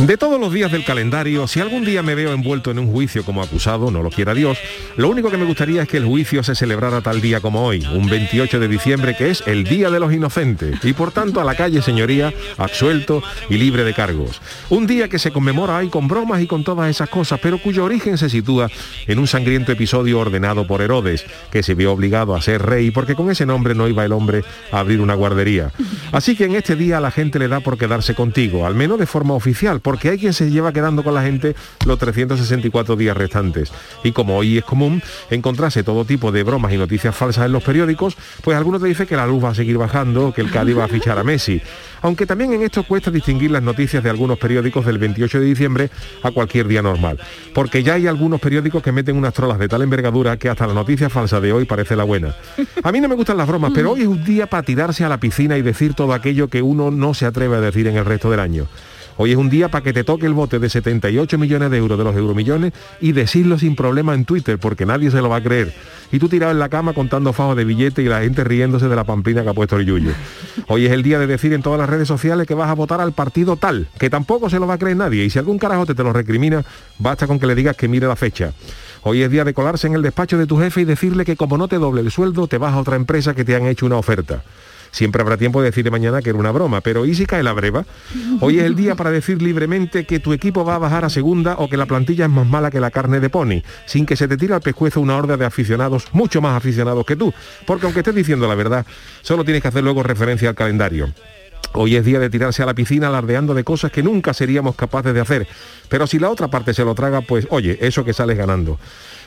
De todos los días del calendario, si algún día me veo envuelto en un juicio como acusado, no lo quiera Dios, lo único que me gustaría es que el juicio se celebrara tal día como hoy, un 28 de diciembre que es el Día de los Inocentes, y por tanto a la calle, señoría, absuelto y libre de cargos. Un día que se conmemora ahí con bromas y con todas esas cosas, pero cuyo origen se sitúa en un sangriento episodio ordenado por Herodes, que se vio obligado a ser rey porque con ese nombre no iba el hombre a abrir una guardería. Así que en este día la gente le da por quedarse contigo, al menos de forma oficial, porque hay quien se lleva quedando con la gente los 364 días restantes. Y como hoy es común encontrarse todo tipo de bromas y noticias falsas en los periódicos, pues algunos te dicen que la luz va a seguir bajando, que el Cádiz va a fichar a Messi. Aunque también en esto cuesta distinguir las noticias de algunos periódicos del 28 de diciembre a cualquier día normal. Porque ya hay algunos periódicos que meten unas trolas de tal envergadura que hasta la noticia falsa de hoy parece la buena. A mí no me gustan las bromas, pero hoy es un día para tirarse a la piscina y decir todo aquello que uno no se atreve a decir en el resto del año. Hoy es un día para que te toque el bote de 78 millones de euros de los euromillones y decirlo sin problema en Twitter, porque nadie se lo va a creer. Y tú tirado en la cama contando fajos de billetes y la gente riéndose de la pamplina que ha puesto el Yuyo. Hoy es el día de decir en todas las redes sociales que vas a votar al partido tal, que tampoco se lo va a creer nadie. Y si algún carajote te lo recrimina, basta con que le digas que mire la fecha. Hoy es día de colarse en el despacho de tu jefe y decirle que como no te doble el sueldo, te vas a otra empresa que te han hecho una oferta. Siempre habrá tiempo de decir de mañana que era una broma, pero ¿y si cae la breva? Hoy es el día para decir libremente que tu equipo va a bajar a segunda o que la plantilla es más mala que la carne de pony, sin que se te tire al pescuezo una horda de aficionados, mucho más aficionados que tú. Porque aunque estés diciendo la verdad, solo tienes que hacer luego referencia al calendario. Hoy es día de tirarse a la piscina alardeando de cosas que nunca seríamos capaces de hacer. Pero si la otra parte se lo traga, pues oye, eso que sales ganando.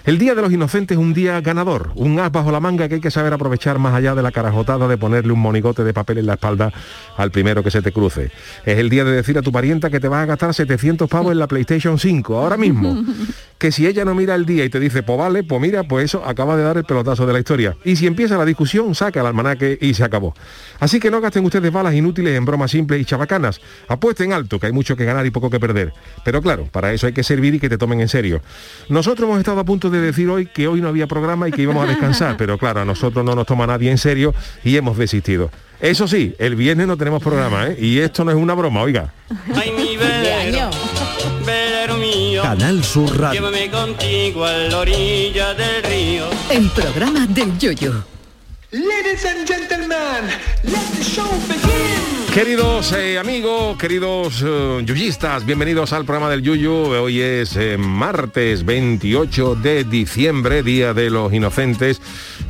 El Día de los Inocentes es un día ganador, un as bajo la manga que hay que saber aprovechar más allá de la carajotada de ponerle un monigote de papel en la espalda al primero que se te cruce. Es el día de decir a tu parienta que te vas a gastar 700 pavos en la PlayStation 5, ahora mismo. Que si ella no mira el día y te dice, pues vale, pues mira, pues eso acaba de dar el pelotazo de la historia. Y si empieza la discusión, saca el almanaque y se acabó. Así que no gasten ustedes balas inútiles en bromas simples y chabacanas. Apuesten alto, que hay mucho que ganar y poco que perder. Pero claro, para eso hay que servir y que te tomen en serio. Nosotros hemos estado a punto de decir hoy que hoy no había programa y que íbamos a descansar, pero claro, a nosotros no nos toma nadie en serio y hemos desistido. Eso sí, el viernes no tenemos programa, ¿eh? Y esto no es una broma, oiga. Ay, mi velero, velero mío, Canal Sur Radio. llévame contigo a la orilla del río. El programa del Yoyo. Ladies and gentlemen, let the show begin. Queridos eh, amigos, queridos eh, yuyistas, bienvenidos al programa del Yuyu. Hoy es eh, martes 28 de diciembre, Día de los Inocentes.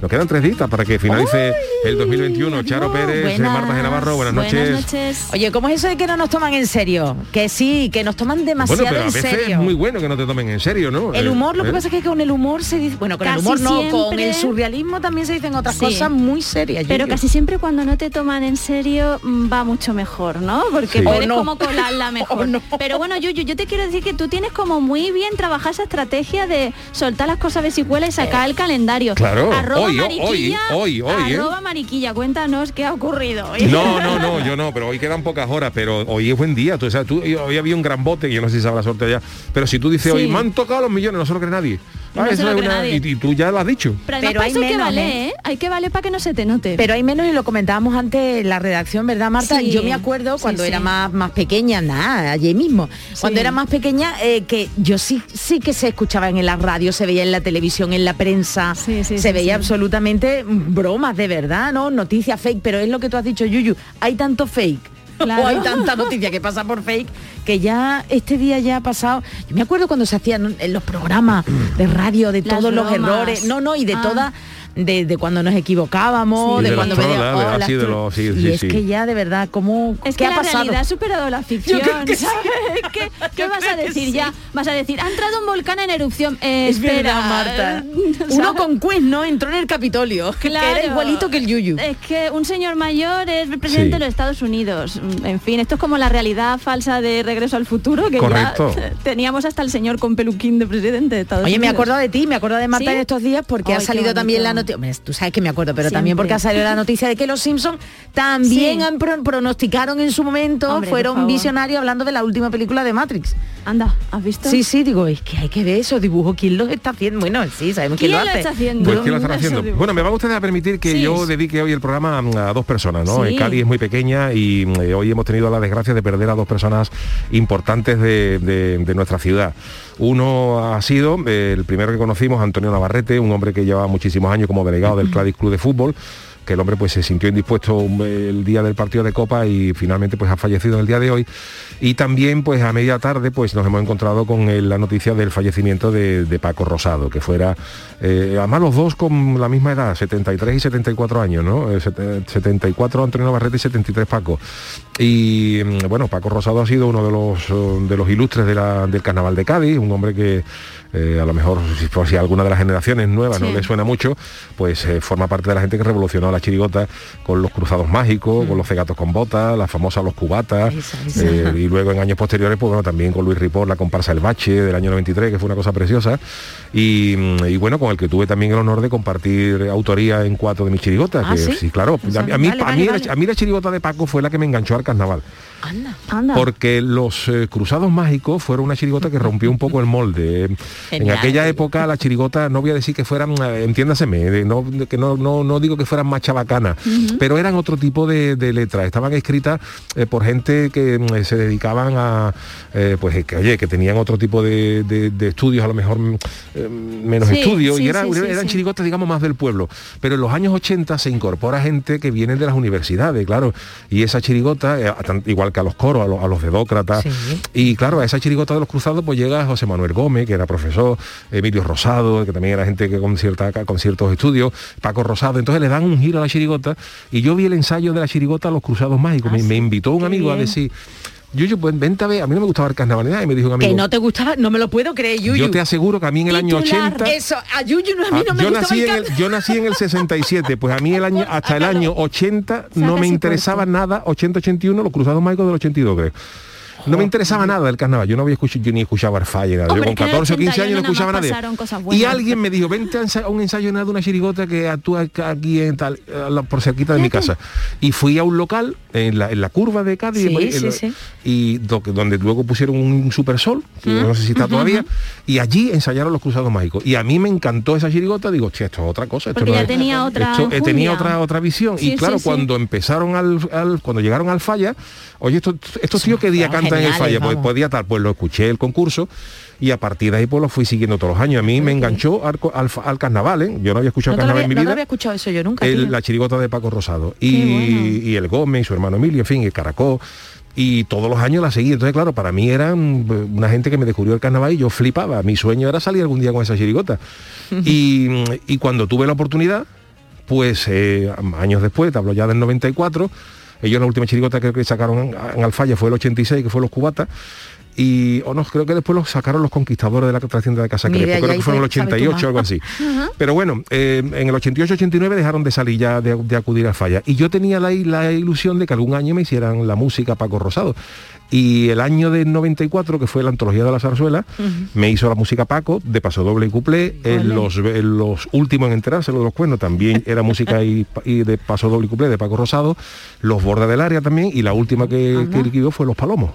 Nos quedan tres días para que finalice el 2021. Charo Pérez, eh, Marta de Navarro, buenas noches. Oye, ¿cómo es eso de que no nos toman en serio? Que sí, que nos toman demasiado Bueno, pero a en veces serio. es muy bueno que no te tomen en serio, ¿no? El Eh, humor, lo que eh. pasa es que con el humor se dice, bueno, con el Casi humor no, con siempre- el surrealismo también se dicen otras Sí. cosas muy serias. Pero casi siempre cuando no te toman en serio mm, va mucho mejor, ¿no? Porque Sí. puedes no. como colarla mejor. No. Pero bueno, Yuyu, yo te quiero decir que tú tienes como muy bien trabajada esa estrategia de soltar las cosas vesicuelas y sacar el calendario. Claro, Arroba hoy, mariquilla, hoy, hoy, hoy, ¿eh? Mariquilla, cuéntanos qué ha ocurrido. hoy. No, no, no, yo no, pero hoy quedan pocas horas, pero hoy es buen día. Tú, sabes, tú- hoy había un gran bote, que yo no sé si sabrá sorte ya, pero si tú dices Sí. hoy, me han tocado los millones, no se lo cree nadie. No se lo es cree nadie. Y, y tú ya lo has dicho. Pero Pero hay que menos, valer, ¿eh? ¿eh? Hay que valer para que no se te note. Pero hay menos y lo comentábamos antes en la redacción, ¿verdad, Marta? Sí, Yo me acuerdo cuando sí. era más, más pequeña, nada, allí mismo. Cuando era más pequeña, eh, que yo sí, sí que se escuchaban en la radio, se veía en la televisión, en la prensa, Sí, sí, se sí, veía sí. Absolutamente bromas de verdad, ¿no? Noticias fake, pero es lo que tú has dicho, Yuyu, hay tanto fake. Claro. O hay tanta noticia que pasa por fake que ya este día ya ha pasado. Yo me acuerdo cuando se hacían en los programas de radio de Las todos los errores, no, no, y de Ah. todas de, de cuando nos equivocábamos, Sí, de, de cuando trolas, de- así de los- sí, y sí, es que ya de verdad, ¿cómo Es qué que ha la pasado? realidad ha superado la ficción, que. ¿Qué, qué vas a decir ya? Vas a decir, ha entrado un volcán en erupción. Eh, Es espera, verdad, Marta. ¿sabes? Uno con quiz, ¿no? Entró en el Capitolio. Que era igualito que el Yuyu. Es que un señor mayor es el presidente Sí. de los Estados Unidos. En fin, esto es como la realidad falsa de Regreso al Futuro, que Correcto. ya teníamos hasta el señor con peluquín de presidente de Estados Oye, me he Unidos. acordado de ti, me acordado de Marta ¿Sí? en estos días porque Ay, ha salido también la bonito. Noticia. Tú sabes que me acuerdo, pero también porque ha salido la noticia de que los Simpsons también Sí. han pro- pronosticaron en su momento, Hombre, fueron visionarios hablando de la última película de Matrix. Anda, ¿has visto? Sí, sí, digo, es que hay que ver esos dibujos, ¿quién los está haciendo? Bueno, sí, sabemos quién, ¿Quién lo lo hace. está haciendo? Pues. Bueno, me van ustedes a permitir que Sí. yo dedique hoy el programa a, dos personas, ¿no? Sí. Cali es muy pequeña y eh, hoy hemos tenido la desgracia de perder a dos personas importantes de, de- de nuestra ciudad. Uno ha sido eh, el primero que conocimos, Antonio Navarrete, un hombre que lleva muchísimos años como delegado del Cádiz Club de Fútbol que el hombre pues se sintió indispuesto el día del partido de Copa y finalmente pues ha fallecido el día de hoy. Y también pues a media tarde pues nos hemos encontrado con el- la noticia del fallecimiento de, de Paco Rosado que fuera eh, además los dos con la misma edad 73 y 74 años no Eh, set- 74 Antonio Navarrete y 73 Paco. Y mm, bueno Paco Rosado ha sido uno de los eh, de los ilustres de la- del carnaval de Cádiz un hombre que eh, a lo mejor si, por si alguna de las generaciones nuevas no le suena mucho, pues eh, forma parte de la gente que revolucionó la chirigota con los cruzados mágicos, con los cegatos con botas, las famosas los cubatas, Esa, esa. eh, y luego en años posteriores, pues bueno, también con Luis Ripor, la comparsa El Bache del año 93, que fue una cosa preciosa, y, mm, y bueno, con el que tuve también el honor de compartir autoría en cuatro de mis chirigotas, Ah, que ¿sí? claro, Pues a, mí- a mí, vale, a, vale, mí, vale. a mí la chirigota de Paco fue la que me enganchó al carnaval. Anda. Anda. Porque los eh, cruzados mágicos fueron una chirigota que rompió un poco el molde. En aquella época la chirigota, no voy a decir que fueran, eh, entiéndaseme, de- no, de que no, no, no digo que fueran más chabacanas, pero eran otro tipo de, de letras. Estaban escritas eh, por gente que mm, se dedicaban a, eh, pues que oye, que tenían otro tipo de, de- de estudios, a lo mejor mm, eh, menos Sí, estudios, sí, y era- sí, eran sí. chirigotas, digamos, más del pueblo. Pero en los años 80 se incorpora gente que viene de las universidades, claro, y esa chirigota, eh, igual que a los coros, a los, a los dedócratas, Sí. y claro, a esa chirigota de los cruzados pues llega José Manuel Gómez, que era profesor, Emilio Rosado, que también era gente que con, cierta, con ciertos estudios, Paco Rosado, entonces le dan un giro a la chirigota y yo vi el ensayo de la chirigota a los cruzados mágicos, Ah, me, invitó un qué amigo a decir, Yuyu, pues vente a ver, a mí no me gustaba el carnaval ni nada", y me dijo un amigo, Que no te gustaba, no me lo puedo creer, Yuyu. yo te aseguro que a mí en el año Titular. 80... Eso, a Yuyu no, a mí Ah, no me yo, gustaba nací el en el, yo nací en el 67, pues a mí el año hasta el año 80 no me interesaba nada, 80-81, los cruzados mágicos del 82 creo. No me interesaba nada del carnaval, yo no había escuchado, yo ni escuchaba nada. Hombre, yo que con en el 14 o 15 años no 81 nada escuchaba cosas Y alguien me dijo, vente a, un ensayo nada de una chirigota que actúa aquí en tal, por cerquita de mi casa. Y fui a un local en la, en la curva de Cádiz, Sí, en- sí, en- sí. y do- donde luego pusieron un supersol, que no sé si está todavía, y allí ensayaron los cruzados mágicos. Y a mí me encantó esa chirigota, digo, che, esto es otra cosa. Esto Porque no ya es- tenía otra esto, eh, tenía otra otra visión. Y claro, cuando empezaron al, al- cuando llegaron al falla, oye, estos, estos tíos qué día fueron cantan en el falla, pues, vamos. pues día tal, pues lo escuché el concurso y a partir de ahí pues lo fui siguiendo todos los años. A mí me enganchó al, al carnaval, ¿eh? Yo no había escuchado No carnaval había, en mi no vida había escuchado eso yo nunca. el- la chirigota de Paco Rosado y, bueno. y el Gómez y su hermano Emilio, en fin, el Caracol y todos los años la seguí. Entonces, claro, para mí eran eh, una gente que me descubrió el carnaval y yo flipaba. Mi sueño era salir algún día con esa chirigota. y, y cuando tuve la oportunidad, pues eh, años después, te hablo ya del 94, ellos la última chirigota que, sacaron en, en Alfaya fue el 86, que fue Los Cubatas, y o no, creo que después los sacaron los conquistadores de la atracción de la Casa idea, creo que fueron el te- sabes tú 88 más. algo así. Pero bueno, eh, en el 88-89 dejaron de salir ya de, de acudir al falla. Y yo tenía la, la ilusión de que algún año me hicieran la música Paco Rosado. Y el año del 94, que fue la antología de la zarzuela, me hizo la música Paco, de paso doble y cuplé. En los, en los últimos en enterarse, lo de los cuernos, también era música y, y de paso doble y cuplé de Paco Rosado. Los bordes del área también. Y la última que, que fue Los Palomos.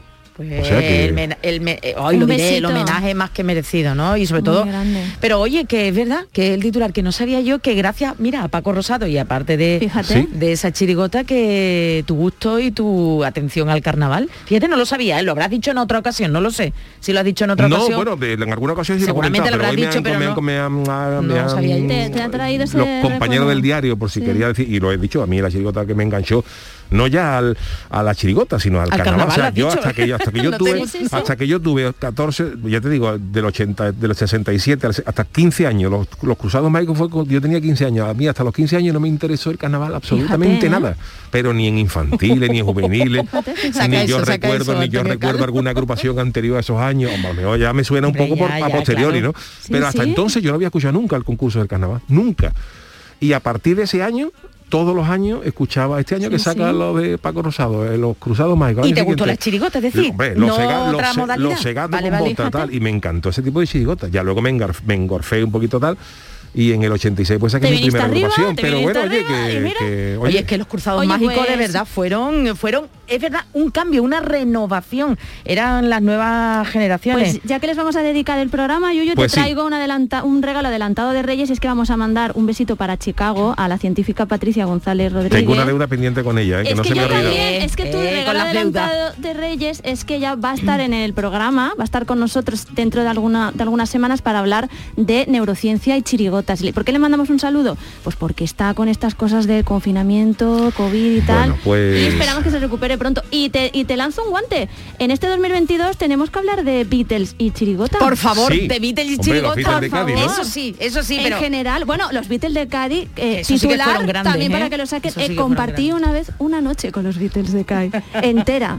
Pues O sea que- el, mena- el me- eh, ay, Un lo diré, el besito. homenaje más que merecido, ¿no? Y sobre Muy todo. grande. Pero oye, que es verdad, que el titular que no sabía yo, que gracias, mira, a Paco Rosado y aparte de, Fíjate. Sí. de esa chirigota, que tu gusto y tu atención al carnaval. Fíjate, no lo sabía, ¿eh? lo habrás dicho en otra ocasión, no lo sé. Si lo has dicho en otra No, ocasión. bueno, de- en alguna ocasión sí lo lo pero habrás hoy me dicho, han- pero me han- no- me han- me no han- sabía yo. Te- te ha traído ese los compañeros recuerdo. del diario, por si Sí. quería decir, y lo he dicho, a mí la chirigota que me enganchó no ya al- a la chirigota, sino al, Al carnaval. carnaval, O sea, yo dicho. hasta que yo, hasta que yo No tuve, hasta que yo tuve 14, ya te digo, del 80, de los 67 al- hasta 15 años, los, los cruzados mágicos fue cuando yo tenía 15 años. A mí hasta los 15 años no me interesó el carnaval absolutamente Fíjate, ¿eh? nada, pero ni en infantiles, ni en juveniles, ni eso, yo recuerdo, eso, ni yo recuerdo alguna agrupación anterior a esos años. Ya me suena un Hombre, poco por, ya, a ya, posteriori, claro. ¿no? Sí, pero hasta sí. entonces yo no había escuchado nunca el concurso del carnaval, nunca. Y a partir de ese año, todos los años escuchaba este año Sí, que saca sí. lo de Paco Rosado, eh, los cruzados mágicos. ¿Y te gustó las chirigotas, es decir? Hombre, los, no sega- los se- segados Vale, con vale, bota, tal, y me encantó ese tipo de chirigotas. Ya luego me engorfé un poquito tal. Y en el 86 pues saqué mi primera arriba, agrupación. Pero bueno, oye, arriba, y que, que- Oye, es que los cruzados Oye, mágicos de pues- verdad fueron, fueron, es verdad, un cambio, una renovación. Eran las nuevas generaciones. Pues ya que les vamos a dedicar el programa, yo, yo Pues sí. te traigo un, adelanta- un regalo adelantado de Reyes y es que vamos a mandar un besito para Chicago a la científica Patricia González Rodríguez. tengo una deuda pendiente con ella, eh, que es no que se me yo ha olvidado. también, es que tu Eh, regalo adelantado de Reyes es que ya va a estar en el programa, va a estar con nosotros dentro de alguna de algunas semanas para hablar de neurociencia y ¿Por qué le mandamos un saludo? Pues porque está con estas cosas del confinamiento, COVID y tal. Bueno, pues- Y esperamos que se recupere pronto. Y te, y te lanzo un guante. En este 2022 tenemos que hablar de Beatles y chirigotas. Por favor, Sí. de Beatles y Hombre, Beatles por de Cádiz. ¿no? Eso sí, eso sí, en pero general, bueno, los Beatles de Cádiz, eh, sí titular, fueron grandes, también ¿eh? para que lo saquen, sí eh, compartí una vez una noche con los Beatles de Cádiz, entera.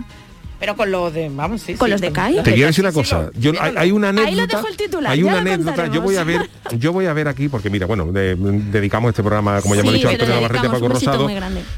Pero con los de, vamos, sí, Con sí, los de Kai. Te quiero decir una cosa. Yo, hay, una Ahí lo anécdota. dejo el titular, hay una anécdota. Yo voy a ver, yo voy a ver aquí porque mira, bueno, de- dedicamos este programa, como ya hemos Sí, dicho, Antonio Navarrete Paco Rosado.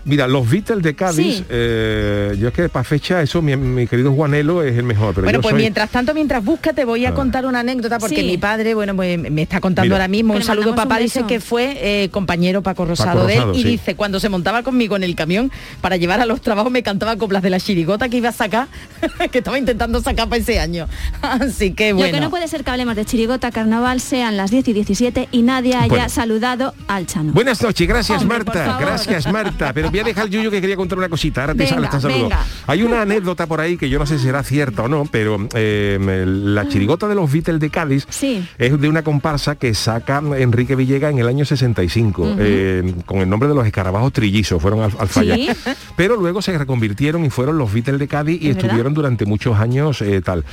Mira, los Beatles de Cádiz, Sí. eh, yo es que para fecha eso, mi, mi querido Juanelo es el mejor. Pero Bueno, yo pues soy- mientras tanto, mientras busca, te voy a Ah. contar una anécdota porque Sí. mi padre, bueno, pues me está contando Mira. ahora mismo. Un saludo, un papá, dice que fue eh, compañero Paco Rosado de él y dice, cuando se montaba conmigo en el camión para llevar a los trabajos me cantaba coplas de la chirigota que iba a sacar, que estaba intentando sacar para ese año. Así que Lo bueno. que no puede ser que hablemos de chirigota, carnaval, sean las 10 y 17 y nadie haya Bueno. saludado al Chano. Buenas noches, gracias Hombre, Marta, gracias Marta. Pero voy a dejar Yuyo que quería contar una cosita. Ahora te Venga, saludo. venga. Hay una anécdota por ahí que yo no sé si será cierta o no, pero eh, la chirigota de los Beatles de Cádiz Sí. es de una comparsa que saca Enrique Villegas en el año 65, eh, con el nombre de los escarabajos trillizos, fueron al, al fallar. Sí. Pero luego se reconvirtieron y fueron los Beatles de Cádiz y. estuvieron durante muchos años eh, tal.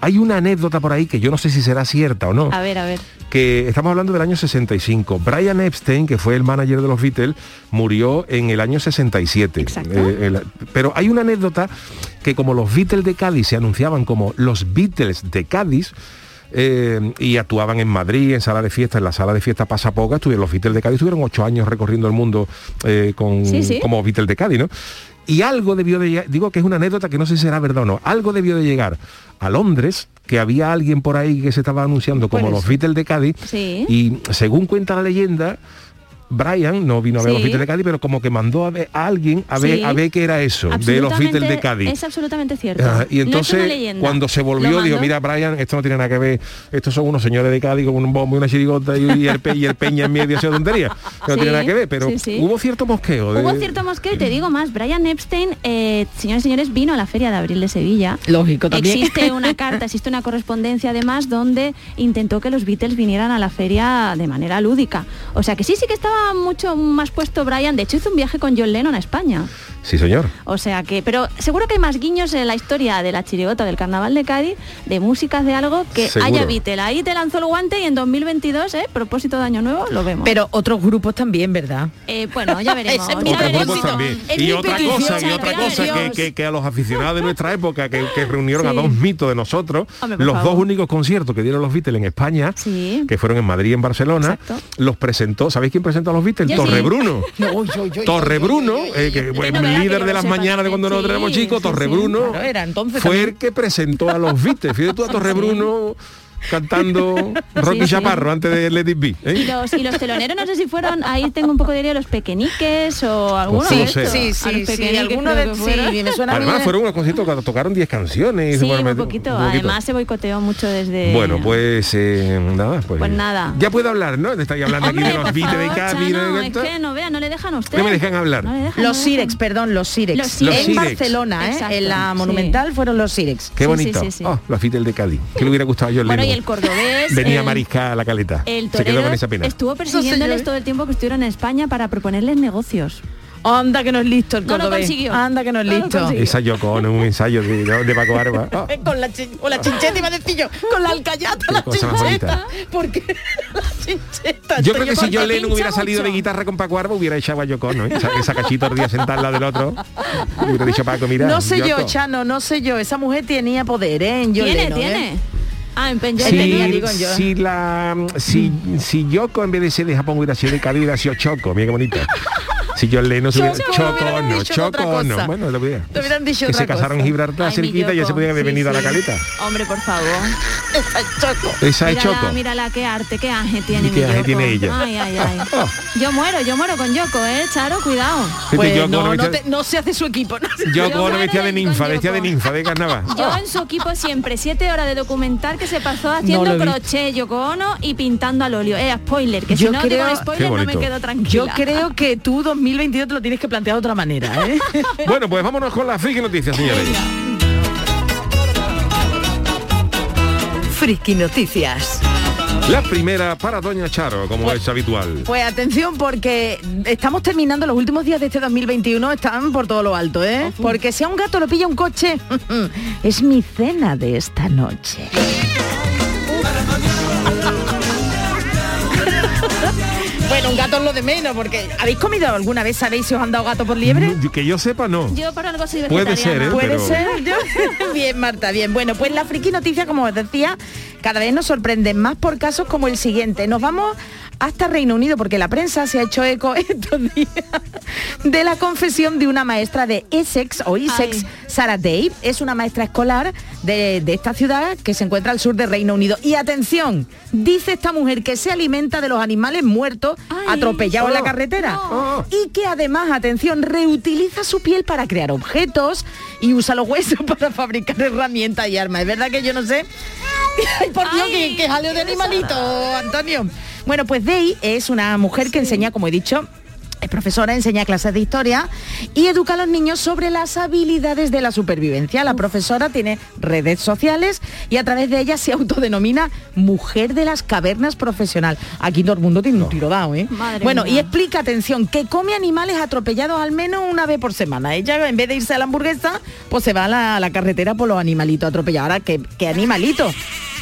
Hay una anécdota por ahí que yo no sé si será cierta o no A ver, a ver. que estamos hablando del año 65. Brian Epstein, que fue el manager de los Beatles, murió en el año 67. Exacto. Eh, el- pero hay una anécdota que como los Beatles de Cádiz se anunciaban como los Beatles de Cádiz, eh, y actuaban en Madrid, en sala de fiesta, en la sala de fiesta Pasapoca, estuvieron los Beatles de Cádiz, estuvieron ocho años recorriendo el mundo eh, con, Sí, sí. como Beatles de Cádiz, ¿no? Y algo debió de llegar, digo que es una anécdota que no sé si será verdad o no, algo debió de llegar a Londres, que había alguien por ahí que se estaba anunciando como los. Beatles de Cádiz, Sí. y según cuenta la leyenda, Brian no vino a ver Sí. los Beatles de Cádiz, pero como que mandó a, ver a alguien a ver, Sí. a ver qué era eso, de los Beatles de Cádiz. Es absolutamente cierto. Ah, y No es una entonces cuando se volvió digo mira Brian esto no tiene nada que ver estos son unos señores de Cádiz con un bombo y una chirigota y, y el, pe- y el peña en medio esa tontería que no Sí, tiene nada que ver pero sí, sí. hubo cierto mosqueo de- Hubo cierto mosqueo y te digo más, Brian Epstein, eh, señores y señores, vino a la Feria de Abril de Sevilla. Lógico también. Existe una carta, existe una correspondencia además donde intentó que los Beatles vinieran a la feria de manera lúdica. O sea que sí, sí que estaba mucho más puesto Brian. De hecho hizo un viaje con John Lennon a España. Sí señor O sea que, pero seguro que hay más guiños en la historia de la chirigota del carnaval de Cádiz, de músicas de algo que Seguro. haya Beatle. Ahí te lanzó el guante y en 2022, ¿eh? propósito de año nuevo, lo vemos. Pero otros grupos también, ¿verdad? Eh, bueno, ya veremos. Es otros veremos. grupos también Es y otra cosa y otra cosa que, que- que a los aficionados de nuestra época que, que reunieron a dos mitos de nosotros Hombre, los favor. dos únicos conciertos que dieron los Beatles en España Sí. que fueron en Madrid y en Barcelona Exacto. los presentó ¿sabéis quién presentó a los Beatles? Torre. Bruno Torre Bruno, que líder de las mañanas de cuando también. nosotros éramos Sí, chicos, sí, Torre sí. Bruno Claro, era entonces fue también. el que presentó a los Beatles. Fíjate tú a Torre Bruno cantando Rocky sí. Chaparro antes de Let It Be. Y ¿eh? los, y los teloneros no sé si fueron, ahí tengo un poco de idea, los pequeñiques o algunos no de. Sí, sí, sí, de sí, me suena Además de- fueron unos conciertos que tocaron 10 canciones. y Sí, me- poquito. Además se boicoteó mucho desde... Bueno, pues eh, nada, pues, Pues nada. Ya puedo hablar, ¿no? Estoy hablando Hombre, aquí de los por Beatles de Cádiz. ¿no? es que no vea, no le dejan a usted. No me dejan hablar. No le dejan, Los no. Sirex, perdón, los Sirex. Los Los en Sirex. Barcelona, ¿eh? En la. Monumental fueron los Sirex. Qué bonito. Oh, los Beatles de Cádiz. Que le hubiera gustado y Lennon. El cordobés... Venía el- Marisca a la caleta. El Se quedó torero con esa pena. estuvo persiguiéndoles todo el tiempo que estuvieron en España para proponerles negocios. Anda que no es listo el No lo cordobés. consiguió. Anda que no es No lo listo. Esa Yoko Ono, un ensayo de, de Paco Arba. Ah, con la, chin- con la chincheta iba a decir yo, con la alcayata, la chincheta. Porque la chincheta. Yo creo que si John Lennon hubiera salido mucho. de guitarra con Paco Arba, hubiera echado a Yoko ¿eh? Esa, esa cachita el día sentada al lado del otro. Hubiera dicho Paco, mira. No sé yo. Chano, no sé yo. Esa mujer tenía poder, ¿eh? En John Tiene, Lennon, ¿eh? Ah, en Pen John Sí. Lennon. tenía, Si, digo yo. si la si, si Yoko en vez de ser de Japón hubiera sido de Cali hubiera sido Choco, mira qué bonito. Si John Lennon se hubiera Choco, Ono, Choco Ono. Bueno, lo hubiera. Te hubieran dicho que otra se casaron en. Gibraltar Ay, cerquita y ya se podían haber Sí, venido a la caleta. Hombre, por favor. Esa es Choco. Esa es Choco. mírala, qué arte, qué ángel tiene ¿Y qué ángel tiene ella? Oh. Ay, ay, ay. Yo muero, yo muero con Yoko, ¿eh? Charo, cuidado. Pues Yoko no, no, vestía- te- no se hace su equipo. no se- Yoko Yo muero vestía de ninfa, vestía de ninfa, de carnaval. Yo en su equipo siempre, siete horas de documental que se pasó haciendo visto. crochet, Yoko Ono y pintando al óleo. Eh, spoiler, que Yo si no digo creo- spoiler Qué no me quedo tranquila. Yo creo que tú 2022 te lo tienes que plantear de otra manera, ¿eh? Bueno, pues vámonos con las friki noticias, señores. Friki Noticias. La primera para Doña Charo, como es habitual. Pues atención porque estamos terminando los últimos días de este 2021, están por todo lo alto, ¿eh? Porque si a un gato lo pilla un coche, es mi cena de esta noche. Bueno, un gato es lo de menos, porque ¿habéis comido alguna vez, sabéis si os han dado gato por liebre? Mm, Que yo sepa, no. Yo por algo soy Puede ser, ¿eh? Puede pero- ser. yo- bien, Marta, bien. Bueno, pues la friki noticia, como os decía, cada vez nos sorprenden más por casos como el siguiente. Nos vamos hasta Reino Unido porque la prensa se ha hecho eco estos días de la confesión de una maestra de Essex o Essex. Sarah Day. Es una maestra escolar de, de esta ciudad que se encuentra al sur de Reino Unido. Y atención, dice esta mujer que se alimenta de los animales muertos Ay. atropellados en la Oh. carretera. Oh. Y que además, atención, reutiliza su piel para crear objetos y usa los huesos para fabricar herramientas y armas. Es verdad que yo no sé. Ay, por Dios, que, que jaleo de animalito, Antonio. Bueno, pues Day es una mujer que enseña, como he dicho, es profesora, enseña clases de historia y educa a los niños sobre las habilidades de la supervivencia. La profesora tiene redes sociales y a través de ellas se autodenomina mujer de las cavernas profesional. Aquí todo el mundo tiene un tiro dado, ¿eh? Madre bueno, y explica, atención, que come animales atropellados al menos una vez por semana. Ella, en vez de irse a la hamburguesa, pues se va a la, a la carretera por los animalitos atropellados. Ahora, ¿qué, qué animalitos?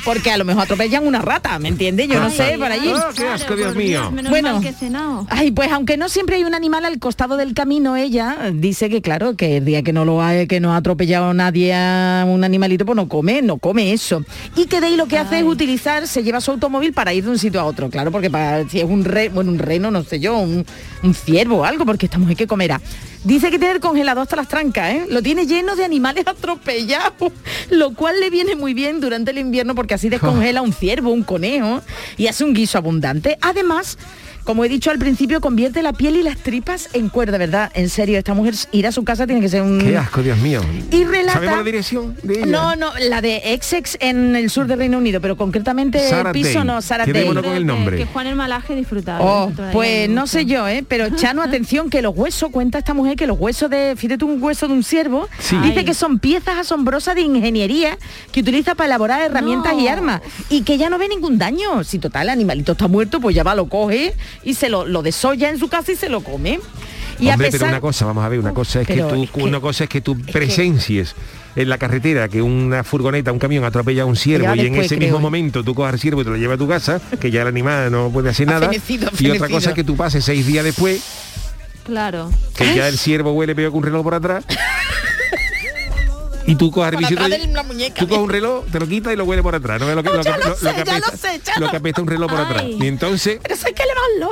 Porque a lo mejor atropellan una rata, ¿me entiendes? Yo no Ay, sé, por allí. Ah, qué asco, Dios mío. menos Bueno. Ay, pues aunque no siempre hay un animal al costado del camino, ella dice que claro, que el día que no lo ha, que no ha atropellado nadie a un animalito, pues no come, no come eso. Y que de ahí lo que hace es utilizar, se lleva su automóvil para ir de un sitio a otro, claro, porque para, si es un re, bueno, un reno, no sé yo, un, un ciervo o algo, porque esta mujer que comerá. Dice que tiene el congelador hasta las trancas, ¿eh? Lo tiene lleno de animales atropellados, lo cual le viene muy bien durante el invierno porque así descongela un ciervo, un conejo y hace un guiso abundante. Además, como he dicho al principio, convierte la piel y las tripas en cuero, de verdad. En serio, esta mujer ir a su casa tiene que ser un... Qué asco, Dios mío. Y relata... ¿Sabemos la dirección de ella? No, no, la de Essex en el sur del Reino Unido, pero concretamente Sarah el piso Day. no, Day. con el Creo que- nombre. Que Juan el Malaje disfrutaba. Oh, pues no sé yo, ¿eh? Pero Chano, atención, que los huesos, cuenta esta mujer que los huesos de, fíjate un hueso de un ciervo, Sí. dice que son piezas asombrosas de ingeniería que utiliza para elaborar herramientas y armas y que ya no ve ningún daño. Si total, el animalito está muerto, pues ya va, lo coge y se lo, lo desolla en su casa y se lo come. Y Hombre, a pero pesar... una cosa, vamos a ver, una cosa es que pero tú, es que- una cosa es que tú que- presencies en la carretera que una furgoneta, un camión atropella a un ciervo y en ese creo, mismo ¿eh? momento tú coges al ciervo y te lo llevas a tu casa, que ya el animal no puede hacer Ha nada. y otra cosa es que tú pases seis días después, Claro. que ya el ciervo huele peor que un reloj por atrás. Y tú coges Por atrás de la muñeca. tú coges un reloj, te lo quitas y lo huele por atrás. ¿no? Lo que, apesta- sé, ya lo lo- que apesta un reloj por atrás. Ay. Y entonces Pero eso hay que elevarlo.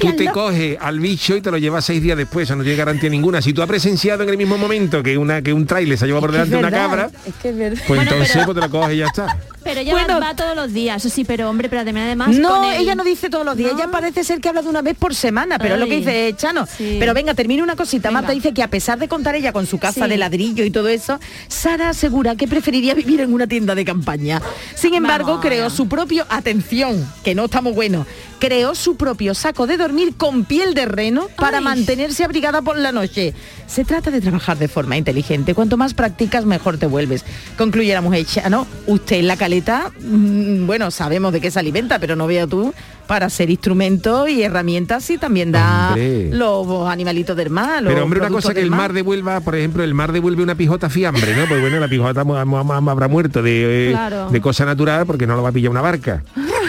Tú te coges al bicho y te lo llevas seis días después, eso no tiene garantía ninguna. Si tú has presenciado en el mismo momento que una que un trailer se lleva por Es que es delante una verdad, cabra, Es que es verdad. pues Bueno, entonces pero- pues te lo coges y ya está. Pero ella Bueno. va, todos los días, eso sí, pero hombre, pero además además No, con el- ella no dice todos los días, No. ella parece ser que habla de una vez por semana, pero es lo que dice Chano. Sí. Pero venga, termine una cosita. Venga. Marta dice que a pesar de contar ella con su casa Sí. de ladrillo y todo eso, Sara asegura que preferiría vivir en una tienda de campaña. Sin embargo, Vamos, creó su propio, atención, que no estamos buenos, creó su propio saco de dormir con piel de reno para Ay. mantenerse abrigada por la noche. Se trata de trabajar de forma inteligente. Cuanto más practicas, mejor te vuelves. Concluye la mujer Chano. Usted en la caleta, mm, bueno, sabemos de qué se alimenta, pero no vea tú para hacer instrumentos y herramientas y también da Hombre. los animalitos del mar. los Pero hombre, una cosa que el mar devuelva, por ejemplo, el mar devuelve una pijota fiambre, ¿no? Pues bueno, la pijota habrá muerto de, Claro. de cosa natural porque no lo va a pillar una barca.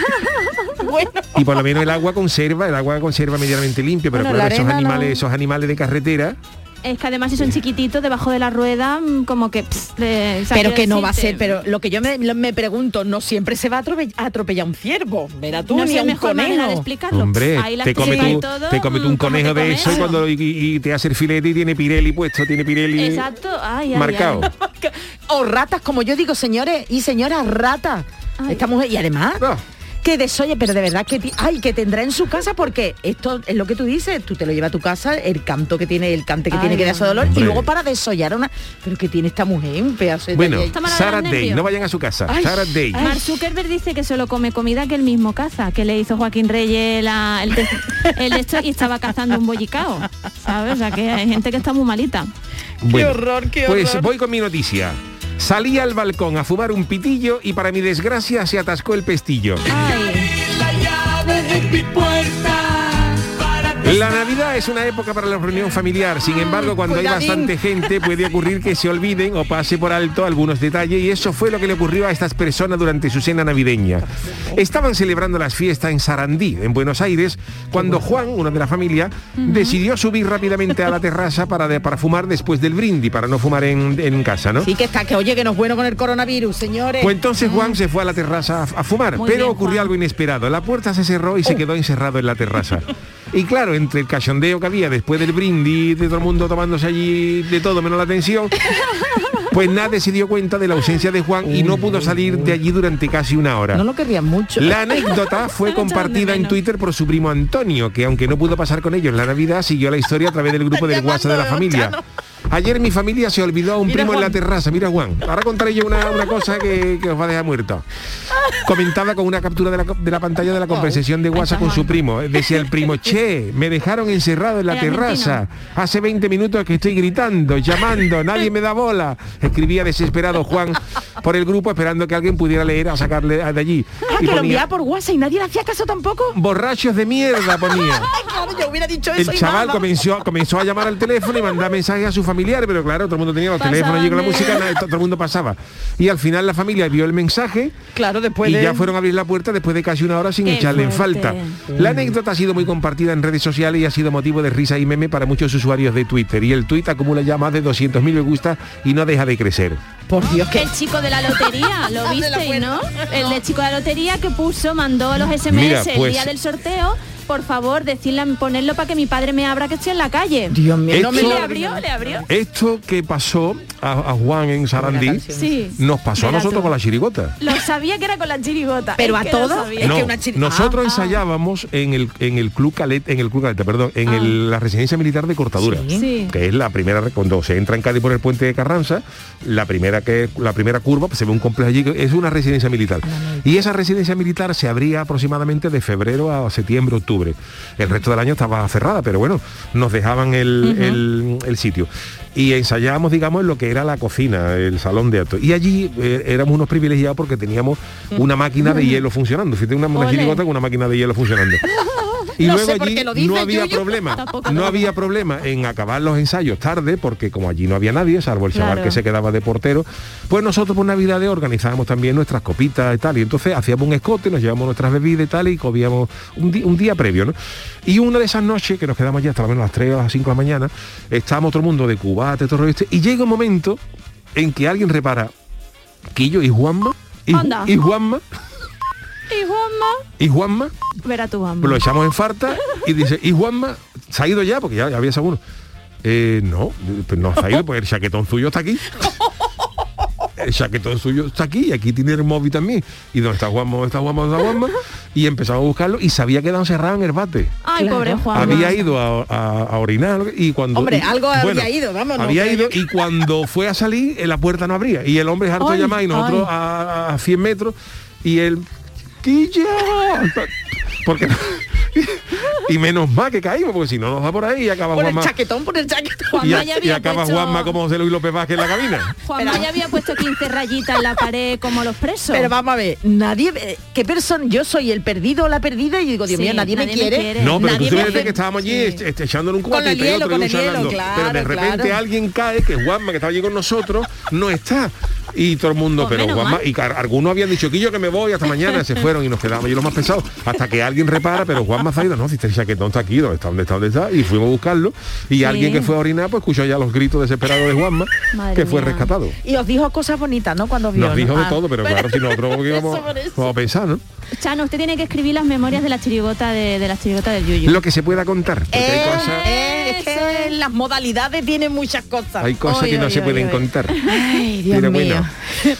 Bueno, Y por lo menos el agua conserva, el agua conserva medianamente limpio, pero Bueno, claro, la esos animales, no. esos animales de carretera, Es que además si son chiquititos debajo de la rueda, como que... pss, pero que no va a ser, pero lo que yo me, lo- me pregunto, no siempre se va a atrope- a atropellar un ciervo, verá tú, no ni a un mejor manera de conejo. explicarlo. hombre, Ahí te come, tú, todo, te come tú un ¿cómo te conejo de eso y, cuando, y, y te hace el filete y tiene Pirelli puesto, tiene Pirelli Exacto, ay, ay, marcado. ay. O ratas, como yo digo, señores y señoras, ratas. Esta mujer, y además, Ah. Que desoye, pero de verdad que, ay, que tendrá en su casa, porque esto es lo que tú dices, tú te lo llevas a tu casa, el canto que tiene, el cante que Ay, tiene que da ese dolor, Hombre. y luego para desollar a una. Pero que tiene esta mujer, un pedazo de Bueno, los Day, no vayan a su casa. Ay. Sarah Day. Mark Zuckerberg dice que solo come comida que él mismo caza, que le hizo Joaquín Reyes la- el, de, el de esto y estaba cazando un bollicao, ¿sabes? O sea que hay gente que está muy malita. Bueno, horror, qué Pues horror. voy con mi noticia. Salí al balcón a fumar un pitillo y para mi desgracia se atascó el pestillo. Ay, La Navidad es una época para la reunión familiar, sin embargo cuando hay bastante gente puede ocurrir que se olviden o pase por alto algunos detalles y eso fue lo que le ocurrió a estas personas durante su cena navideña. Estaban celebrando las fiestas en Sarandí, en Buenos Aires, cuando Juan, uno de la familia, decidió subir rápidamente a la terraza para, de- para fumar después del brindis, para no fumar en, en casa, ¿no? Sí que está, que oye, que no es bueno con el coronavirus, señores. Pues entonces Juan se fue a la terraza a, a fumar, Muy pero bien, ocurrió Juan. algo inesperado. La puerta se cerró y se quedó encerrado en la terraza. Y claro, entre el cachondeo que había después del brindis, de todo el mundo tomándose allí de todo menos la atención, pues nadie se dio cuenta de la ausencia de Juan y no pudo salir de allí durante casi una hora. No lo querrían mucho. La anécdota fue compartida en. Twitter por su primo Antonio, que aunque no pudo pasar con ellos la Navidad, siguió la historia a través del grupo del WhatsApp de la familia. Ayer mi familia se olvidó a un Mira, primo en la terraza. Mira, Juan. Ahora contaré yo una, una cosa que, que os va a dejar muerto. Comentada con una captura de la, de la pantalla de la conversación de WhatsApp con su primo. Decía el primo, che, me dejaron encerrado en la El terraza. Hace 20 minutos que estoy gritando, llamando, nadie me da bola. Escribía desesperado Juan por el grupo esperando que alguien pudiera leer a sacarle de allí. Ah, Y que lo enviaba por WhatsApp y nadie le hacía caso tampoco. borrachos de mierda ponía. Ay, claro, yo hubiera dicho El eso y chaval comenzó, comenzó a llamar al teléfono y mandar mensajes a su familiar, pero claro, todo el mundo tenía los Pasaban teléfonos con la música, nada, todo el mundo pasaba. Y al final la familia vio el mensaje Claro, después y de... ya fueron a abrir la puerta después de casi una hora sin Qué echarle en falta. La anécdota ha sido muy compartida en redes sociales y ha sido motivo de risa y meme para muchos usuarios de Twitter. Y el tweet acumula ya más de 200.000 me gusta y no deja de crecer. Por Dios, que... El chico de la lotería, ¿lo viste, no? El de chico de la lotería que puso, mandó los SMS Mira, el pues- día del sorteo. Por favor, decirle, ponerlo para que mi padre me abra que estoy en la calle. Dios mío, no me Esto- le abrió, le abrió. Esto que pasó a, a Juan en Sarandí Sí. nos pasó a nosotros tú. con la chirigota. Lo sabía que era con la chirigota. Pero es a todos, sabía. es No, que una chiri- nosotros Ah, ah. ensayábamos en el en el club Caleta, en el club Caleta, perdón, en el- la residencia militar de Cortadura, Sí. Sí. que es la primera cuando se entra en Cádiz por el puente de Carranza, la primera que la primera curva pues, se ve un complejo allí que es una residencia militar. Y esa residencia militar se abría aproximadamente de febrero a septiembre, octubre. El resto del año estaba cerrada, pero bueno, nos dejaban el, el- el sitio. Y ensayábamos, digamos, en lo que era la cocina, el salón de actos. Y allí eh, éramos unos privilegiados porque teníamos una máquina de hielo funcionando. Fíjate, una, una con una máquina de hielo funcionando. Y No luego allí qué lo dice, no había Yuyu. problema, Tampoco no había problema en acabar los ensayos tarde, porque como allí no había nadie, salvo el chaval Claro. que se quedaba de portero, pues nosotros por Navidades organizábamos también nuestras copitas y tal, y entonces hacíamos un escote, nos llevamos nuestras bebidas y tal, y comíamos un, di- un día previo, ¿no? Y una de esas noches, que nos quedamos ya hasta menos a las 3 o las 5 de la mañana, estábamos todo el mundo de cubate, todo este, y llega un momento en que alguien repara, Quillo y Juanma, y, Anda. y Juanma, Y Juanma, y Juanma, verá tu Juanma. lo echamos en farta y dice, ¿y Juanma se ha ido ya? Porque ya, ya había alguno. Eh, no, pues no se ha ido, porque el chaquetón suyo está aquí. El chaquetón suyo está aquí y aquí tiene el móvil también. ¿Y dónde está Juanma? ¿Dónde está Juanma? ¿Dónde está Juanma? Y empezamos a buscarlo y se había quedado encerrado en el bate. Ay, Claro. pobre Juanma. Había ido a, a- a orinar y cuando... Hombre, y- algo había ido, vamos, no Había ido y cuando fue a salir, eh, la puerta no abría. Y el hombre es harto de Ay, llamar y nosotros a, a 100 metros y él... Porque Y menos mal que caímos, porque si no nos da por ahí y acaba Por el Juanma. chaquetón, por el chaquetón. Y, Juanma a- ya y había acaba puesto- Juanma como José Luis López Vázquez en la cabina. Juanma ya había puesto 15 rayitas en la pared como los presos. Pero vamos a ver, nadie, eh, ¿qué persona? Yo soy el perdido o la perdida y digo, Dios Sí, mío, nadie, me nadie me quiere. quiere. No, pero nadie tú me fíjate hace- que estábamos allí Sí. echándole un Con cuate el y otro hielo, y con el hielo, claro, pero de repente claro. alguien cae, que Juanma, que estaba allí con nosotros, no está. Y todo el mundo, Pues pero Juanma, mal. y algunos habían dicho que yo que me voy hasta mañana, se fueron y nos quedamos yo los más pesados, hasta que alguien repara, pero Juanma se ha ido, no, si este chaquetón está aquí, ¿dónde está? ¿Dónde está? ¿Dónde está? Y fuimos a buscarlo y alguien que fue a orinar, pues escuchó ya los gritos desesperados de Juanma, Madre que fue mía. rescatado. Y os dijo cosas bonitas, ¿no? Cuando vio. Nos ¿no? dijo de Ah, todo, pero claro, si nosotros ¿qué vamos, Eso por eso. vamos a pensar, ¿no? Chano, usted tiene que escribir las memorias de la chirigota de, de la chirigota del Yuyu. Lo que se pueda contar, porque hay Eh, cosas, eh, es que las modalidades tienen muchas cosas. hay cosas Oy, que no oy, se oy, pueden oy. contar. Ay, Dios mío. bueno.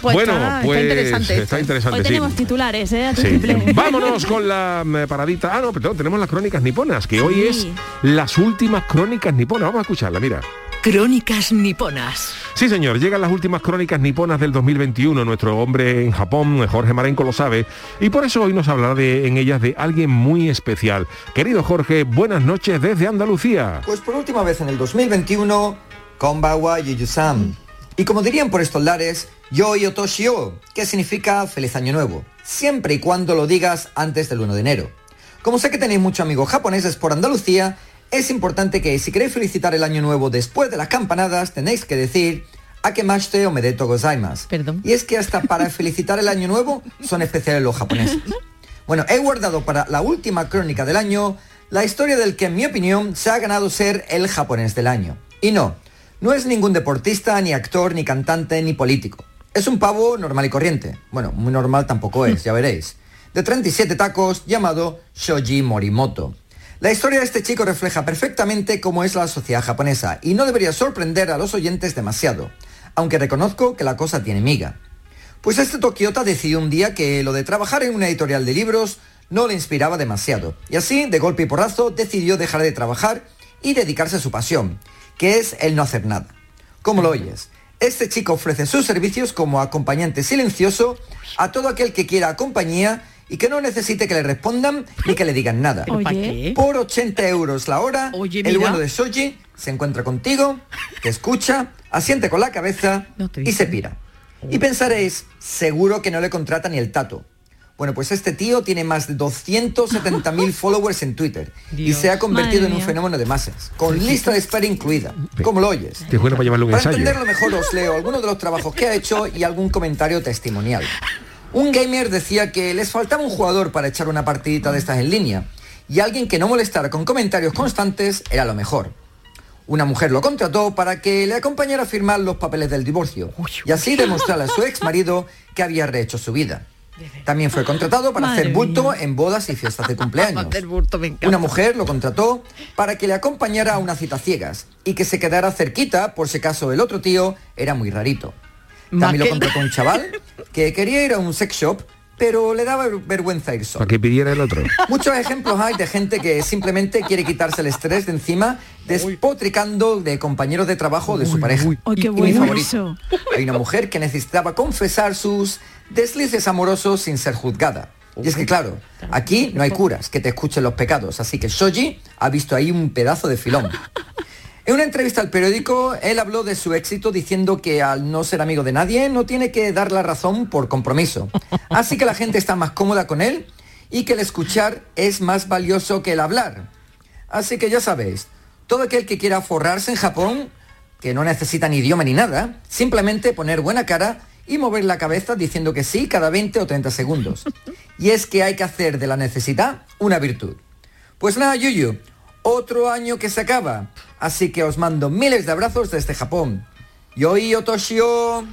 Pues bueno, está, pues está interesante. está interesante, Hoy sí. tenemos titulares, ¿eh? Sí. Vámonos con la mm, paradita. Ah, no, perdón, tenemos las crónicas niponas, que hoy es las últimas crónicas niponas. Vamos a escucharla, mira. Crónicas niponas. Sí, señor, llegan las últimas crónicas niponas del 2021. Nuestro hombre en Japón, Jorge Marenco, lo sabe. Y por eso hoy nos hablará de, en ellas de alguien muy especial. Querido Jorge, buenas noches desde Andalucía. Pues por última vez en el 2021, Konbawa Yuyu-san. Y como dirían por estos lares, Yo Yotoshio, que significa feliz año nuevo, siempre y cuando lo digas antes del 1 de enero. Como sé que tenéis muchos amigos japoneses por Andalucía, es importante que si queréis felicitar el año nuevo después de las campanadas, tenéis que decir Akemashite omedetou gozaimasu. Perdón. Y es que hasta para felicitar el año nuevo son especiales los japoneses. Bueno, he guardado para la última crónica del año la historia del que en mi opinión se ha ganado ser el japonés del año. Y no, no es ningún deportista, ni actor, ni cantante, ni político. Es un pavo normal y corriente. Bueno, muy normal tampoco es, ya veréis. De 37 tacos llamado Shoji Morimoto. La historia de este chico refleja perfectamente cómo es la sociedad japonesa y no debería sorprender a los oyentes demasiado, aunque reconozco que la cosa tiene miga. Pues este Tokiota decidió un día que lo de trabajar en una editorial de libros no le inspiraba demasiado. Y así, de golpe y porrazo, decidió dejar de trabajar y dedicarse a su pasión, que es el no hacer nada. ¿Cómo lo oyes? Este chico ofrece sus servicios como acompañante silencioso a todo aquel que quiera compañía y que no necesite que le respondan ni que le digan nada. ¿Pero para Oye. qué? Por 80 euros la hora, Oye, el bueno de Soji se encuentra contigo, te escucha, asiente con la cabeza No y se pira. Y pensaréis, seguro que no le contrata ni el tato. Bueno, pues este tío tiene más de 270.000 followers en Twitter y se ha convertido Madre en un mía. fenómeno de masas, con lista de espera incluida. ¿Cómo lo oyes? Que es bueno para llevarle un Para ensayo. entenderlo mejor os leo algunos de los trabajos que ha hecho y algún comentario testimonial. Un gamer decía que les faltaba un jugador para echar una partidita de estas en línea y alguien que no molestara con comentarios constantes era lo mejor. Una mujer lo contrató para que le acompañara a firmar los papeles del divorcio y así demostrarle a su ex marido que había rehecho su vida. También fue contratado para Madre hacer bulto en bodas y fiestas de cumpleaños. Una mujer lo contrató para que le acompañara a una cita ciegas y que se quedara cerquita por si acaso el otro tío era muy rarito. También lo que- contrató un chaval que quería ir a un sex shop, pero le daba ver- vergüenza ir solo. Para que pidiera el otro. Muchos ejemplos hay de gente que simplemente quiere quitarse el estrés de encima despotricando de compañeros de trabajo de su pareja. Ay, qué Y mi bueno favorito, eso. Hay una mujer que necesitaba confesar sus deslices amorosos sin ser juzgada. Y es que claro, aquí no hay curas que te escuchen los pecados, así que Shoji ha visto ahí un pedazo de filón. En una entrevista al periódico, él habló de su éxito diciendo que al no ser amigo de nadie, no tiene que dar la razón por compromiso. Así que la gente está más cómoda con él y que el escuchar es más valioso que el hablar. Así que ya sabéis, todo aquel que quiera forrarse en Japón, que no necesita ni idioma ni nada, simplemente poner buena cara y mover la cabeza diciendo que sí cada 20 o 30 segundos. Y es que hay que hacer de la necesidad una virtud. Pues nada, Yuyu, otro año que se acaba. Así que os mando miles de abrazos desde Japón. Yoi Otoshio.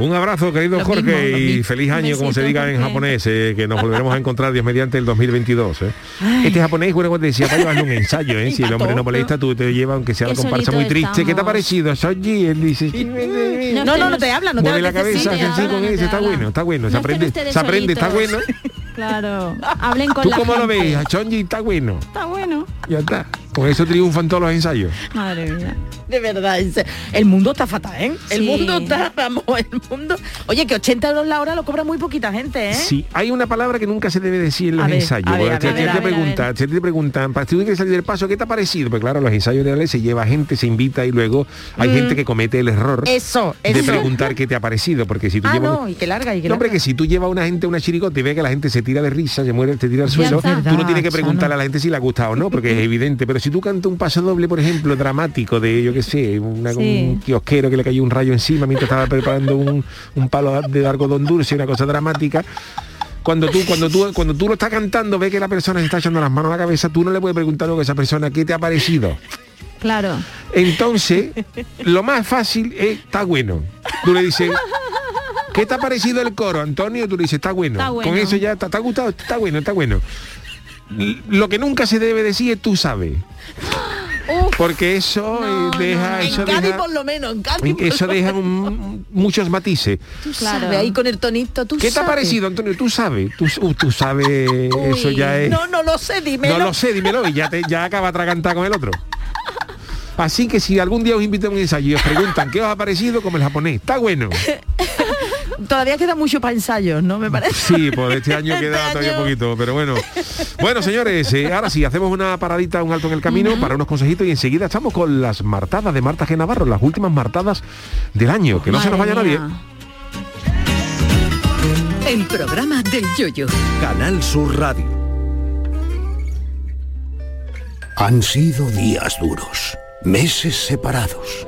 Un abrazo, querido Lo Jorge, mismo, y feliz año, como se diga en japonés, eh, que nos volveremos a encontrar Dios mediante el 2022. eh. Este japonés, bueno, cuando te decía para llevarle un ensayo, ¿eh? Si el hombre no molesta, tú te llevas, aunque sea la comparsa muy triste. ¿Qué te ha estamos. parecido? Soy él dice... No, no, no te habla, no te Mueve la habla. cabeza, sí, te así habla, con no te ese, está habla. bueno, está bueno, se aprende, se aprende, está bueno. Claro. Hablen con Tú la cómo lo ves, Chonji, está bueno, Está bueno. ya está. Con eso triunfan todos los ensayos. Madre mía. De verdad, el mundo está fatal, ¿eh? El mundo está, vamos, el mundo. Oye, que 80 euros la hora lo cobra muy poquita gente, ¿eh? Sí, hay una palabra que nunca se debe decir en los A ver, ensayos. a ver, a te, ver, te- a te preguntan, te, te preguntan, para tú quieres salir del paso, ¿qué te ha parecido? Pues claro, los ensayos de la ley se lleva gente, se invita y luego hay gente que comete el error Mm. Eso, de eso. preguntar qué te ha parecido. Porque si tú Ah, llevas... no, y que larga, y que No, hombre, larga. que si tú llevas a una gente a una chirigota y ves que la gente se tira de risa, se muere, se tira al suelo, tú no tienes que preguntarle a la gente si le ha gustado o no, porque es evidente. Pero si tú cantas un paso doble, por ejemplo, dramático de, yo qué sé, una- Sí. un kiosquero que le cayó un rayo encima mientras estaba preparando un, un palo de algodón dulce, una cosa dramática, cuando tú, cuando tú, cuando tú lo estás cantando, ves que la persona se está echando las manos a la cabeza, tú no le puedes preguntar a esa persona qué te ha parecido. Claro. Entonces, lo más fácil es, está bueno. Tú le dices, ¿qué te ha parecido el coro, Antonio? Tú le dices, está bueno. Está bueno. Con eso ya, ¿te, te ha gustado? Está bueno, está bueno. Lo que nunca se debe decir es tú sabes. Porque eso No, deja, no, eso Cádiz deja, por lo menos, en Cádiz por eso lo deja menos. un- muchos matices. Tú Claro. sabes, ahí con el tonito, tú ¿Qué te ha parecido, Antonio? Tú sabes, tú, uh, tú sabes, eso ya es. No, no lo sé, dímelo. No lo sé, dímelo, y ya, te, ya acaba atragantar con el otro. Así que si algún día os invito a un ensayo y os preguntan qué os ha parecido como el japonés, está bueno. Todavía queda mucho para ensayos, ¿no? Me parece. Sí, por este año Este queda todavía año. poquito, pero bueno. Bueno, señores, eh, ahora sí, hacemos una paradita, un alto en el camino para unos consejitos y enseguida estamos con las martadas de Marta G. Navarro, las últimas martadas del año. Que no se nos vaya nadie. mía. El programa del yoyo. Canal Sur Radio. Han sido días duros, meses separados,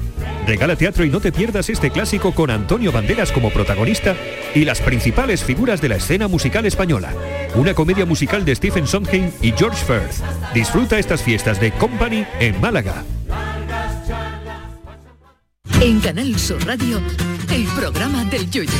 Regala teatro y no te pierdas este clásico con Antonio Banderas como protagonista y las principales figuras de la escena musical española. Una comedia musical de Stephen Sondheim y George Firth. Disfruta estas fiestas de Company en Málaga. En Canal Sur Radio, el programa del yoyo.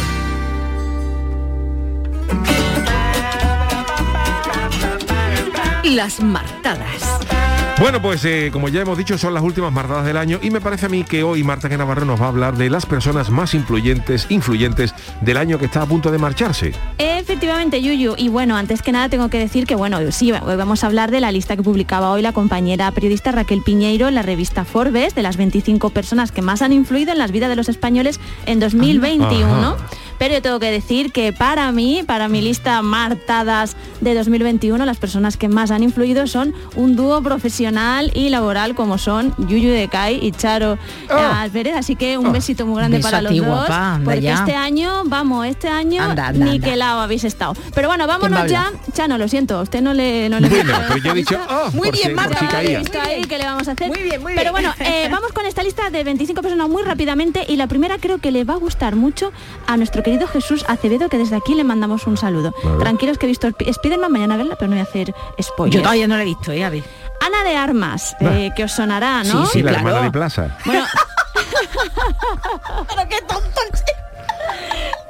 Las martadas. Bueno, pues eh, como ya hemos dicho, son las últimas martadas del año y me parece a mí que hoy Marta. Navarro nos va a hablar de las personas más influyentes, influyentes del año que está a punto de marcharse. Efectivamente, Yuyu. Y bueno, antes que nada tengo que decir que, bueno, sí, hoy vamos a hablar de la lista que publicaba hoy la compañera periodista Raquel Piñeiro en la revista Forbes, de las 25 personas que más han influido en las vidas de los españoles en 2021. Ajá. Pero yo tengo que decir que para mí, para mi lista martadas de 2021, las personas que más han influido son un dúo profesional y laboral como son Yuyu de Kai y Charo Oh. Álvarez. Así que un besito muy grande Beso para los ti, dos. guapa, porque ya. este año, vamos, este año Anda, anda, ni anda. que lado habéis estado. Pero bueno, ¿Quién va vámonos ya. Chano, lo siento, a usted no le... No le Bueno, pero yo he dicho, oh, Muy por bien, si- Marta, por si caía. visto ahí, ¿qué le vamos a hacer? Muy bien, muy Pero bien. bueno, eh, vamos con esta lista de 25 personas muy rápidamente y la primera creo que le va a gustar mucho a nuestro querido Jesús Acevedo, que desde aquí le mandamos un saludo. Ver. Tranquilos que he visto Sp- Spiderman mañana a verla, pero no voy a hacer spoilers. Yo todavía no lo he visto, ¿eh? A ver. Ana de Armas, eh, que os sonará, ¿no? Sí, la claro. hermana de Plaza. Bueno, Pero qué tonto.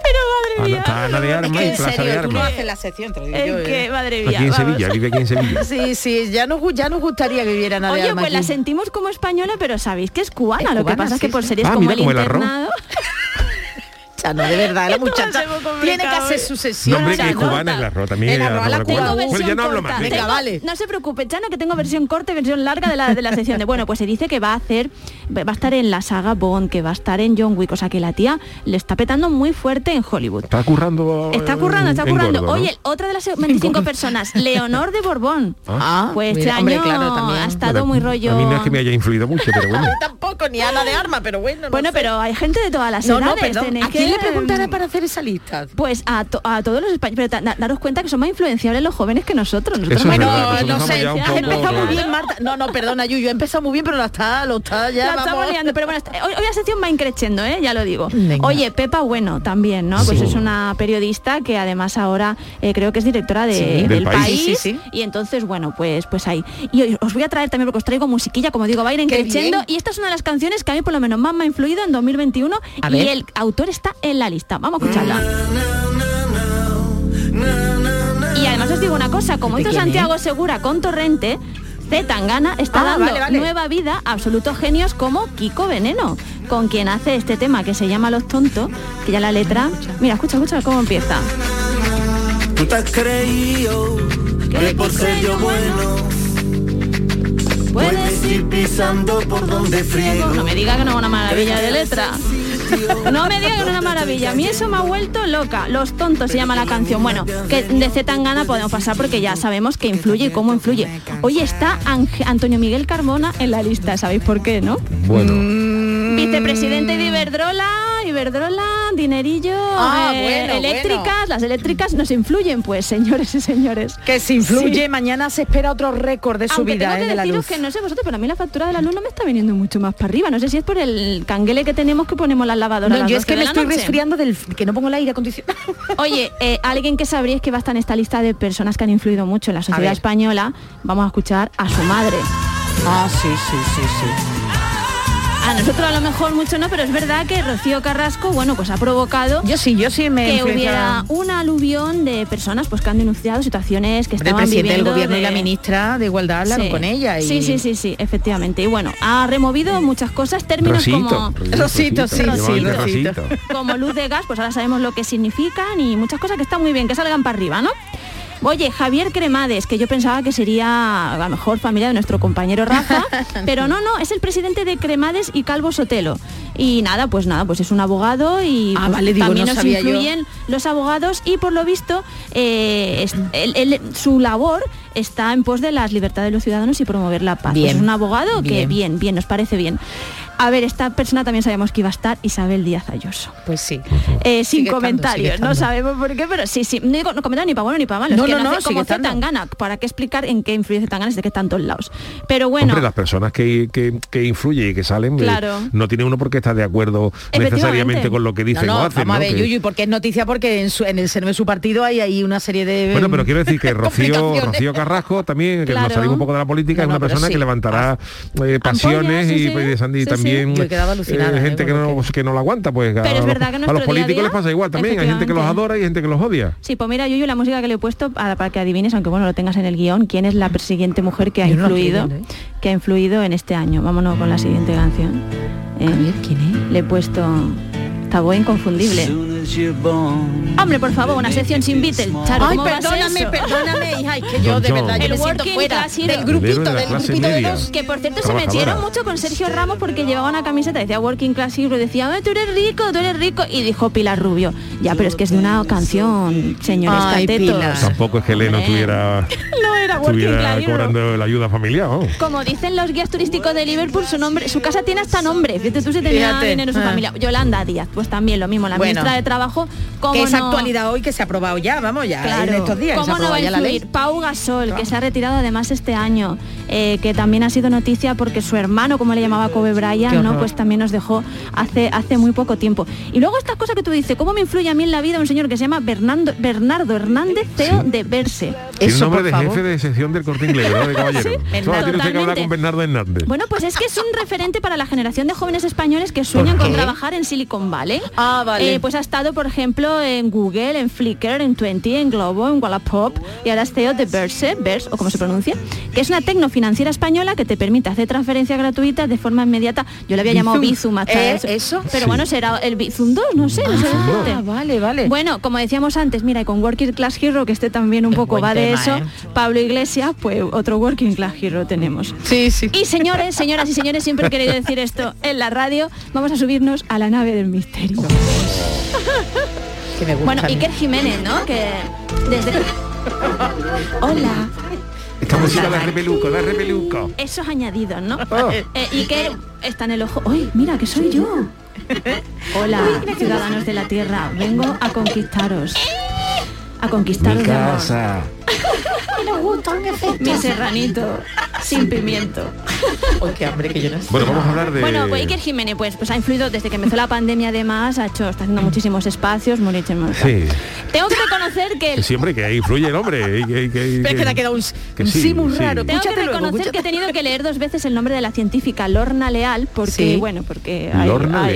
pero madre Ana, mía. está Ana de Armas y en Plaza de serio, tú no Armas. haces la sección, te lo digo yo, que, ¿eh? madre mía. Aquí en. Sevilla, vive aquí en Sevilla. Sí, sí, ya nos, ya nos gustaría que viviera nadie Oye, pues la sentimos como española, pero sabéis que es cubana. Es Lo que pasa es que sí, por sí. series Ah, como mira, el como el arroz. internado. Chano, de verdad, la muchacha tiene que hacer ¿eh? su No, sesión. hombre, que cubana es la también. El arroz a la cubano. Tengo Bueno, ya no hablo más. Venga, Tengo- vale. No se preocupe, Chano, que tengo versión corta y versión larga de la, de la sección de. Bueno, pues se dice que va a hacer, va a estar en la saga Bond, que va a estar en John Wick, o sea que la tía le está petando muy fuerte en Hollywood. Está currando. Está currando, está currando. gordo, ¿no? Oye, otra de las 25 personas, Leonor de Borbón. Ah, Pues este mira, hombre, año claro, también. ha estado Bueno, muy rollo. A mí no es que me haya influido mucho, pero bueno. A mí tampoco, ni Ana de Arma, pero bueno. no Bueno, sé. pero hay gente de todas las No, no, edades. perdón. tenéis ¿A quién que- quién le preguntará para hacer esa lista? Pues a, to- a todos los españoles, pero da- daros cuenta que son más influenciables los jóvenes que nosotros. Nosotros Eso es más- verdad, No, nosotros no sé, estamos ya un ha poco- empezado muy claro. bien, Marta. No, no, perdona, Yuyu, ha empezado muy bien, pero la está, lo está ya, La vamos. estamos liando, pero bueno, está- hoy, hoy la sección va increciendo, ¿eh? ya lo digo. Venga. Oye, Pepa Bueno también, ¿no? Pues Sí. es una periodista que además ahora eh, creo que es directora de- Sí. del, Del país. País. Sí, sí, sí. Y entonces, bueno, pues pues ahí. Y hoy os voy a traer también, porque os traigo musiquilla, como digo, va a ir increciendo. Y esta es una de las canciones que a mí por lo menos más me ha influido en 2021 A y ver. el autor está en la lista. Vamos a escucharla. Y además os digo una cosa, como ¿De hizo quién Santiago Segura con Torrente, Z Tangana está Ah, dando vale, vale. nueva vida a absolutos genios como Kiko Veneno, con quien hace este tema que se llama Los Tontos, que ya la letra... Mira, escucha, escucha cómo empieza. Tú te has creído que por ser yo bueno puedes ir pisando por donde friego. No me diga que no es una maravilla de letra. No me diga que no es una maravilla. A mí eso me ha vuelto loca. Los tontos se llama la canción. Bueno, que de Z Tangana podemos pasar porque ya sabemos que influye y cómo influye. Hoy está Ange- Antonio Miguel Carmona en la lista. ¿Sabéis por qué, no? Bueno, Mm. Vicepresidente de Iberdrola, Iberdrola, dinerillo, Ah, eh, bueno, eléctricas, bueno. las eléctricas nos influyen, pues, señores y señores. Que se influye, Sí. mañana se espera otro récord de Aunque subida tengo eh, que de la deciros luz. que no sé vosotros, pero a mí la factura de la luz no me está viniendo mucho más para arriba. No sé si es por el canguele que tenemos que ponemos las lavadoras. No, a las yo es 12 que me estoy noche. resfriando del que no pongo el aire acondicionado. Oye, eh, alguien que sabríais que va a estar en esta lista de personas que han influido mucho en la sociedad española, vamos a escuchar a su madre. Ah, sí, sí, sí, sí. A nosotros a lo mejor mucho no, pero es verdad que Rocío Carrasco, bueno, pues ha provocado Yo sí, yo sí me que influencia- hubiera un aluvión de personas pues que han denunciado situaciones que El estaban presidente del gobierno y la ministra de Igualdad hablaron Sí. con ella. Y... Sí, sí, sí, sí, efectivamente. Y bueno, ha removido muchas cosas, términos Rosito. como Rosito, sí, llamaban sí, Rosito. Rosito. como luz de gas, pues ahora sabemos lo que significan y muchas cosas que están muy bien, que salgan para arriba, ¿no? Oye, Javier Cremades, que yo pensaba que sería a lo mejor familia de nuestro compañero Rafa, pero no, no, es el presidente de Cremades y Calvo Sotelo. Y nada, pues nada, pues es un abogado y Ah, pues, vale, digo, también no nos yo. influyen los abogados y por lo visto eh, es- su labor está en pos de las libertades de los ciudadanos y promover la paz. Bien, Pues es un abogado que bien, bien, nos parece bien. A ver, esta persona también sabemos que iba a estar Isabel Díaz Ayuso. Pues sí. Eh, sin Sigue comentarios, no sabemos por qué, pero sí, sí. No digo no ni para bueno ni para malo. No, es que no, no, como. Zetangana. ¿Para qué explicar en qué influye Zetangana? Es de que está en todos lados. Pero bueno, Hombre, las personas que, que, que influyen y que salen, eh, Claro. no tiene uno por qué estar de acuerdo necesariamente con lo que dicen no, no, o hacen. vamos a ¿no? ver, Que- Yuyu, porque es noticia porque en, su- en el seno de su partido hay ahí una serie de Bueno, pero quiero decir que Rocío. Rocío Carrasco también, que Claro. nos salimos un poco de la política, No, es una persona sí. que levantará eh, pasiones sí, y, sí. pues, y Sí, sí. También Yo he quedado alucinada, eh, eh, gente que no, lo que no lo aguanta. Pues a, Pero es los- verdad que a los día a políticos día, les pasa igual también, hay gente que los adora y gente que los odia. sí, pues mira, Yuyu, la música que le he puesto para, que adivines, aunque bueno, lo tengas en el guion, quién es la siguiente mujer que ha Yo no la estoy influido, ¿eh? que ha influido en este año. Vámonos con la siguiente canción. Eh, A ver, ¿quién es? Le he puesto Tabó inconfundible. Hombre, por favor, una sección sin Beatles. Charo, Ay, ¿cómo va a ser perdóname, perdóname, hija, es que yo de John. verdad yo El me siento fuera class hero. del El grupito, de del grupito de dos. Que por cierto se metieron mucho con Sergio Ramos porque llevaba una camiseta, decía Working Class Hero, decía, "Ay, tú eres rico, tú eres rico, y dijo Pilar Rubio, ya, pero es que es de una canción, señores Ay, catetos. Pilar. Tampoco es que Leno Hombre. estuviera, No era Working estuviera Class Hero. cobrando la ayuda familiar. Como dicen los guías turísticos de Liverpool, su nombre, su casa tiene hasta nombre. Fíjate tú si tenía Fíjate. dinero en su Ah. familia. Yolanda Díaz, pues también lo mismo, la Bueno. ministra de Trabajo, como Que es no- actualidad hoy que se ha aprobado ya, vamos, ya Claro. en estos días. ¿Cómo no va a ya la ley. influir? Pau Gasol, que se ha retirado además este año, eh, que también ha sido noticia porque su hermano, como le llamaba Kobe Bryant, ¿no? pues también nos dejó hace, hace muy poco tiempo. Y luego estas cosas que tú dices, ¿cómo me influye a mí en la vida un señor que se llama Bernardo, Bernardo Hernández, CEO de Verse? Tiene Eso, nombre de favor. jefe de sección del corte inglés, ¿verdad? De caballero. Solo tiene usted que hablar con Bernardo Hernández. Bueno, pues es que es un referente para la generación de jóvenes españoles que sueñan ¿Por con trabajar en Silicon Valley. Ah, vale. Eh, pues ha estado, por ejemplo, en Google, en Flickr, en Twenty, en Globo, en Wallapop y ahora es CEO de Verse, Verse, o como se pronuncia, que es una tecnofinanciera española que te permite hacer transferencias gratuitas de forma inmediata. Yo le había llamado Bizum. Bizum hasta Eh, eso. ¿eso? Pero Sí. bueno, será el Bizum 2, no sé, no sé decirte. Ah, vale, vale. Bueno, como decíamos antes, mira, y con Working Class Hero, que este también un Es poco va de eso, ¿eh? Pablo Iglesias, pues otro Working Class Hero tenemos. Sí, sí. Y señores, señoras y señores, siempre he querido decir esto en la radio, vamos a subirnos a la nave del misterio. Que me gusta Bueno. Iker Jiménez, ¿no? Que desde... Hola. Esta música la repeluco, la repeluco. Esos añadidos, ¿no? Ah. Eh, Iker está en el ojo. ¡Ay, mira, que soy yo! Hola, ciudadanos de la Tierra, vengo a conquistaros. A conquistaros de amor. Mi serranito, sin pimiento. qué hambre que yo no sé. Bueno, vamos a hablar de... Bueno, pues Iker Jiménez, pues, pues ha influido desde que empezó la pandemia además, ha hecho, está haciendo muchísimos espacios, muchísimos. Sí. Tengo que reconocer que Que siempre que influye el hombre. y que- y que- Pero es que le ha quedado un, que un sí, sí muy sí. raro. Tengo que Escúchate luego, reconocer escúchate. que he tenido que leer dos veces el nombre de la científica Lorna Leal, porque Sí. bueno, porque hay,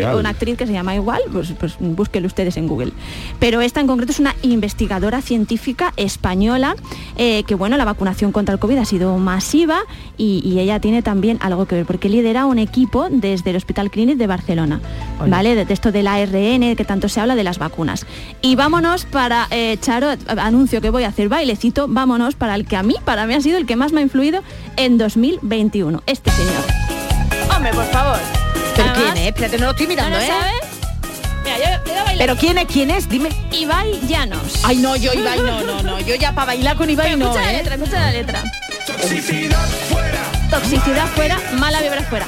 hay una actriz que se llama igual, pues, pues búsquenlo ustedes en Google. Pero esta en concreto es una investigadora científica española, eh, que bueno, la vacunación contra el COVID ha sido masiva y, y ella tiene también algo que ver, porque lidera un equipo desde el Hospital Clínic de Barcelona, ¿vale? De, de esto del ARN, que tanto se habla de las vacunas. Y vámonos para, eh, Charo, anuncio que voy a hacer bailecito, vámonos para el que a mí, para mí ha sido el que más me ha influido en 2021. Este señor. Hombre, por favor. ¿Pero Además, quién es? Espérate, no lo estoy mirando, ¿no lo ¿eh? sabes? Mira, yo, yo voy a bailar. ¿Pero quién es? ¿Quién es? Dime. Ibai Llanos. Ay, no, yo Ibai no, no, no. Yo ya para bailar con Ibai Pero no, escucha la ¿eh? letra, escucha la letra. Toxicidad fuera, mala vibra fuera.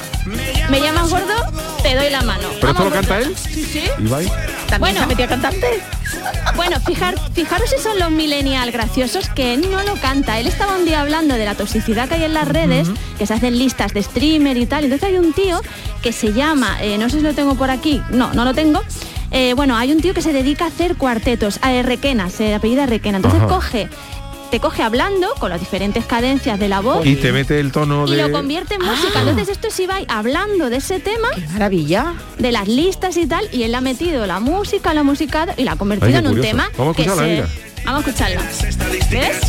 Me llamas gordo, te doy la mano. ¿Pero esto lo canta él? Sí, sí. Ibai. ¿También Bueno. se cantante? Bueno, fijar, fijaros si son los millennial graciosos que él no lo canta. Él estaba un día hablando de la toxicidad que hay en las redes, que se hacen listas de streamer y tal. Entonces hay un tío que se llama, eh, no sé si lo tengo por aquí, no, no lo tengo. Eh, bueno, hay un tío que se dedica a hacer cuartetos, a Requena, se apellida Requena. Entonces Ajá. coge, te coge hablando con las diferentes cadencias de la voz Y te mete el tono y de... lo convierte en música. Entonces esto es Ibai hablando de ese tema, Maravilla. de las listas y tal, y él ha metido la música, la ha musicado y la ha convertido Ay, en un tema Vamos a que se... Vamos a escucharla. ¿Ves?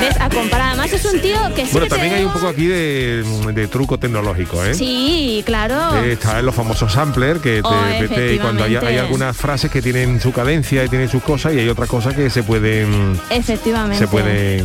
¿Ves? A comparar. Además es un tío que Bueno, también hay un poco aquí de, de truco tecnológico, ¿eh? Sí, claro. Eh, Está en los famosos samplers que te Oh, y cuando hay, algunas frases que tienen su cadencia y tienen sus cosas y hay otras cosas que se pueden Efectivamente. se pueden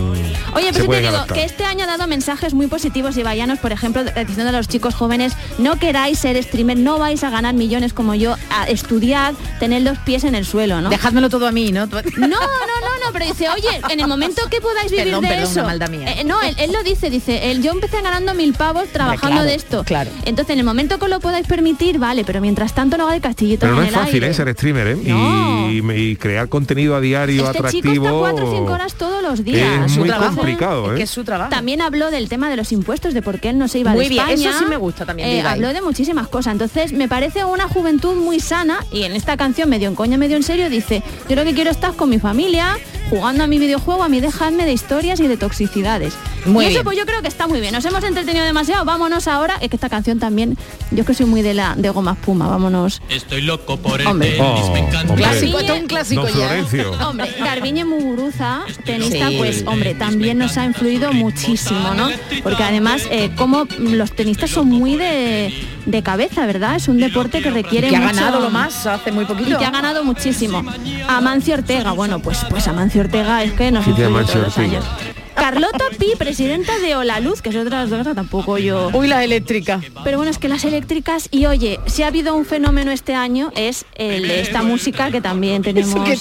Oye, pero yo te digo adaptar. que este año ha dado mensajes muy positivos y vayanos, por ejemplo, diciendo a los chicos jóvenes, no queráis ser streamer, no vais a ganar millones como yo, a estudiar, tener los pies en el suelo, ¿no? Dejádmelo todo a mí, ¿no? No, no, no, no, pero dice, oye, en el momento que podáis vivir Perdón, de perdón, eso. una maldad mía. Eh, no, él, él lo dice, dice, él, yo empecé ganando mil pavos trabajando claro, de esto. claro. Entonces, en el momento que lo podáis permitir, vale, pero mientras tanto no haga de castillito Pero no en es el fácil aire. ¿eh? ser streamer ¿eh? No. y, y crear contenido a diario Este chico atractivo. está cuatro o cinco horas todos los días. Es Su muy trabajo. complicado, ¿eh? su trabajo. También habló del tema de los impuestos, de por qué él no se iba Muy de bien, España. eso sí me gusta también Eh, habló de muchísimas cosas. Entonces, me parece una juventud muy sana y en esta canción, medio en coña, medio en serio, dice, yo lo que quiero es estar con mi familia, jugando a mi videojuego, a mí dejadme de historias y de toxicidades. Muy y eso bien. pues yo creo que está muy bien. Nos hemos entretenido demasiado, vámonos ahora. Es que esta canción también, yo que soy muy de la de goma espuma, vámonos. Estoy loco por el Hombre. tenis, Oh, me encanta. hombre. Clásico, esto es un clásico Don ya. Hombre, Garbiñe Muguruza, tenista, Sí. pues hombre, también nos ha influido muchísimo, ¿no? Porque además, eh, como los tenistas son muy de, de cabeza, ¿verdad? Es un deporte que requiere que ha mucho- ganado lo más hace muy poquito. y que ha ganado muchísimo. Amancio Ortega, bueno, pues pues Amancio Ortega es que nos Amancio todos los Ortega. años. Carlota Pi, presidenta de Olaluz, que es otra de las dos que tampoco yo. Uy, la eléctrica. Pero bueno, es que las eléctricas, y oye, si ha habido un fenómeno este año, es el de esta música que también tenemos. Que,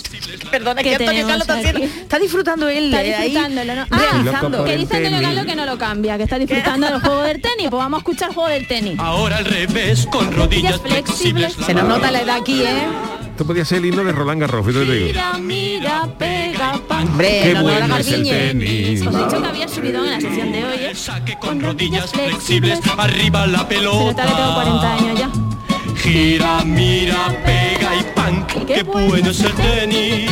perdona, que, que Antonio Carlos está, haciendo- aquí. está disfrutando él Está ahí, disfrutándolo, ¿no? Ah, que dice Antonio. Carlos que no lo cambia, que está disfrutando del juego del tenis. Pues vamos a escuchar el juego del tenis. Ahora al revés, con rodillas flexibles. Se nos nota la edad aquí, ¿eh? Esto podía ser el himno de Roland Garros, te digo. Mira, mira, pega, pa. Hombre, Qué la bueno es el tenis. Os he dicho que había subido en la sesión de hoy, ¿eh? Saque con rodillas flexibles, arriba la Se nota que tengo 40 pelota. años ya. Gira, mira, pega y pan. Qué Qué bueno es el tenis.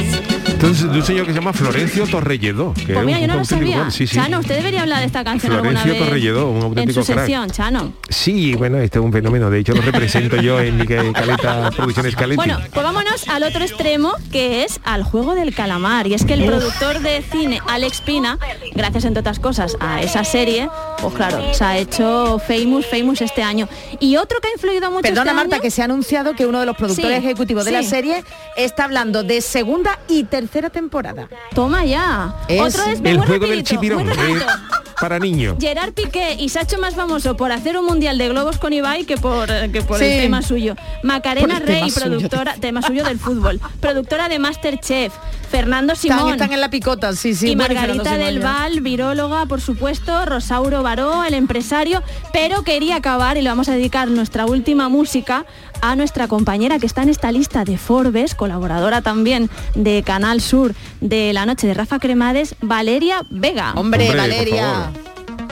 Entonces, de un señor que se llama Florencio Torrelledó. Que Pues es mira, un yo no lo auténtico sabía. Sí, sí. Chano, usted debería hablar de esta canción alguna Florencio vez. Torrelledó, un en auténtico su crack. sección, Chano. Sí, bueno, este es un fenómeno. De hecho, lo represento yo en mi ca- Caleta Producciones Caleti. Bueno, pues vámonos al otro extremo, que es al juego del calamar. Y es que el productor de cine, Alex Pina, gracias entre otras cosas a esa serie, pues claro, se ha hecho famous, famous este año. Y otro que ha influido mucho Perdona este Marta, año- que se ha anunciado que uno de los productores Sí, ejecutivos de la serie está hablando de segunda y tercera temporada. Toma ya. Es Otro es el juego del rapidito, muy chipirón eh, para niños. Gerard Piqué y se ha hecho más famoso por hacer un mundial de globos con Ibai que por, eh, que por Sí. el tema suyo. Macarena tema Rey, suyo. productora, tema suyo del fútbol, productora de Masterchef, Fernando Están, Simón. están en la picota, sí, sí. y Margarita del. Val, viróloga, por supuesto, Rosauro Baró, el empresario, pero quería acabar y le vamos a dedicar nuestra última música a nuestra compañera que está en esta lista de Forbes, colaboradora también de Canal Sur de la noche de Rafa Cremades, Valeria Vega. Hombre, Hombre, por Valeria.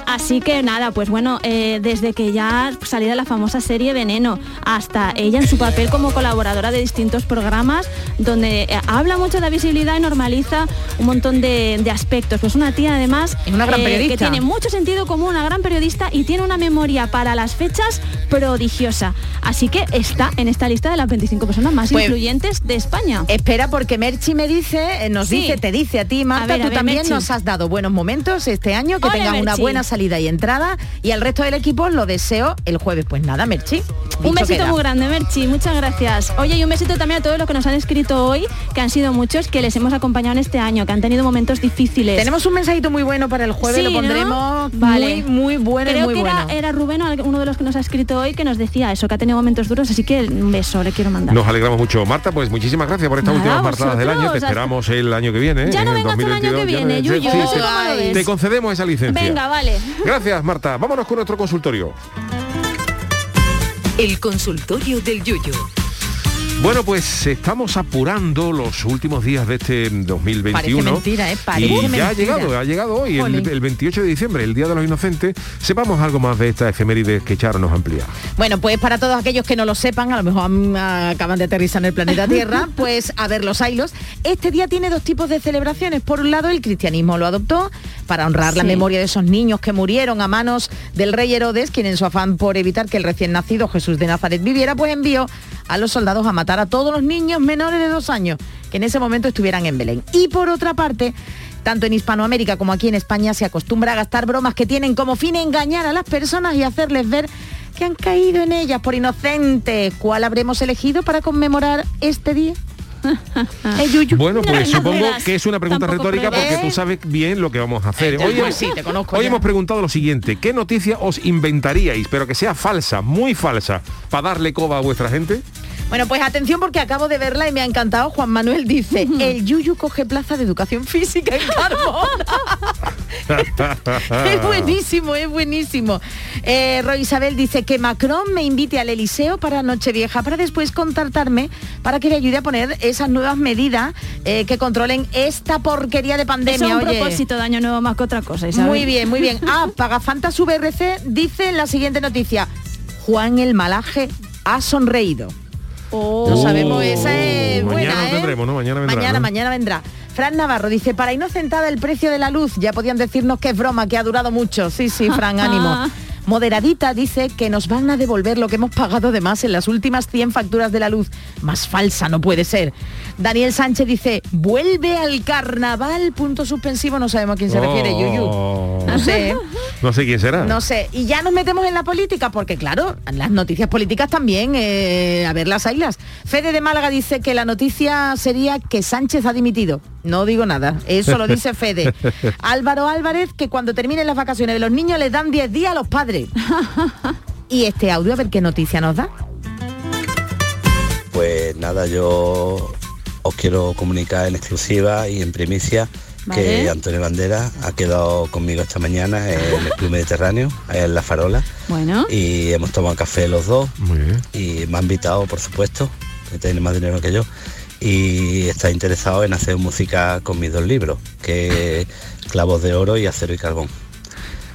Así que nada, pues bueno, eh, desde que ya salida la famosa serie Veneno, hasta ella en su papel como colaboradora de distintos programas, donde eh, habla mucho de la visibilidad y normaliza un montón de, de aspectos. Pues una tía además Es una gran eh, que tiene mucho sentido común, una gran periodista y tiene una memoria para las fechas prodigiosa. Así que está en esta lista de las 25 personas más Pues- influyentes de España. Espera, porque Merchi me dice, nos Sí. dice, te dice a ti, Marta, A ver, a tú ver, también Merchi. nos has dado buenos momentos este año, que Ole, tengas una buena salida y entrada, y al resto del equipo lo deseo el jueves. Pues nada, Merchi. Un besito queda. muy grande, Merchi, muchas gracias. Oye, y un besito también a todos los que nos han escrito hoy, que han sido muchos, que les hemos acompañado en este año, que han tenido momentos difíciles. Tenemos un mensajito muy bueno para el jueves, Sí, lo ¿no? pondremos Vale. muy, muy bueno y Creo muy que bueno. era, era Rubén, uno de los que nos ha escrito hoy, que nos decía eso, que ha tenido momentos duros, así que un beso le quiero mandar. Nos alegramos mucho. Marta, pues muchísimas gracias por estas Nada, últimas martadas del año. Te esperamos el año que viene. Ya no hasta el año 2022, que viene, no- Yuyu, sí, no sé te- cómo lo ves. Te concedemos esa licencia. Venga, vale. Gracias, Marta. Vámonos con nuestro consultorio. El consultorio del Yuyo. Bueno, pues estamos apurando los últimos días de este 2021. Parece mentira, ¿eh? Parece y ya ha llegado, ha llegado hoy, el, Jolín. el 28 de diciembre, el Día de los Inocentes. Sepamos algo más de esta efeméride que Charo nos amplía. Bueno, pues para todos aquellos que no lo sepan, a lo mejor mm, acaban de aterrizar en el planeta Tierra, pues a ver los ailos. Este día tiene dos tipos de celebraciones. Por un lado, el cristianismo lo adoptó para honrar la memoria de esos niños que murieron a manos del rey Herodes, quien en su afán por evitar que el recién nacido Jesús de Nazaret viviera, pues envió a los soldados a matar a todos los niños menores de dos años que en ese momento estuvieran en Belén. Y por otra parte, tanto en Hispanoamérica como aquí en España se acostumbra a gastar bromas que tienen como fin engañar a las personas y hacerles ver que han caído en ellas por inocentes. ¿Cuál habremos elegido para conmemorar este día? Eh. Bueno, pues supongo que es una pregunta Tampoco retórica porque tú sabes bien lo que vamos a hacer. Hoy, Pues sí, te conozco hoy hemos preguntado lo siguiente, ¿qué noticia os inventaríais, pero que sea falsa, muy falsa, para darle coba a vuestra gente? Bueno, pues atención porque acabo de verla y me ha encantado. Juan Manuel dice, el Yuyu coge plaza de educación física en Carmona. es buenísimo, es buenísimo. Eh, Roy Isabel dice que Macron me invite al Eliseo para Nochevieja para después contactarme para que le ayude a poner esas nuevas medidas eh, que controlen esta porquería de Eso pandemia. es un oye. propósito de año nuevo más que otra cosa, Isabel. Muy bien, muy bien. Ah, Pagafantas VRC dice en la siguiente noticia, Juan el Malaje ha sonreído. Oh. No sabemos, esa es Mañana buena, ¿eh? tendremos, ¿no? Mañana vendrá, Mañana, ¿no? mañana vendrá. Fran Navarro dice, para inocentada el precio de la luz, ya podían decirnos que es broma, que ha durado mucho. Sí, sí, Fran, ánimo. Moderadita dice que nos van a devolver lo que hemos pagado de más en las últimas 100 facturas de la luz. Más falsa no puede ser. Daniel Sánchez dice, vuelve al carnaval, punto suspensivo, no sabemos a quién se refiere, Yuyu. Oh. No sé. No sé quién será. No sé, y ya nos metemos en la política, porque claro, las noticias políticas también, eh, a ver las ailas. Fede de Málaga dice que la noticia sería que Sánchez ha dimitido. No digo nada, eso lo dice Fede. Álvaro Álvarez, que cuando terminen las vacaciones de los niños les dan 10 días a los padres. y este audio, a ver qué noticia nos da. Pues nada, yo os quiero comunicar en exclusiva y en primicia Vale. que Antonio Bandera ha quedado conmigo esta mañana en el Club Mediterráneo, en La Farola, Bueno, y hemos tomado café los dos Muy bien. y me ha invitado, por supuesto, que tiene más dinero que yo, y está interesado en hacer música con mis dos libros, que es Clavos de Oro y Acero y Carbón.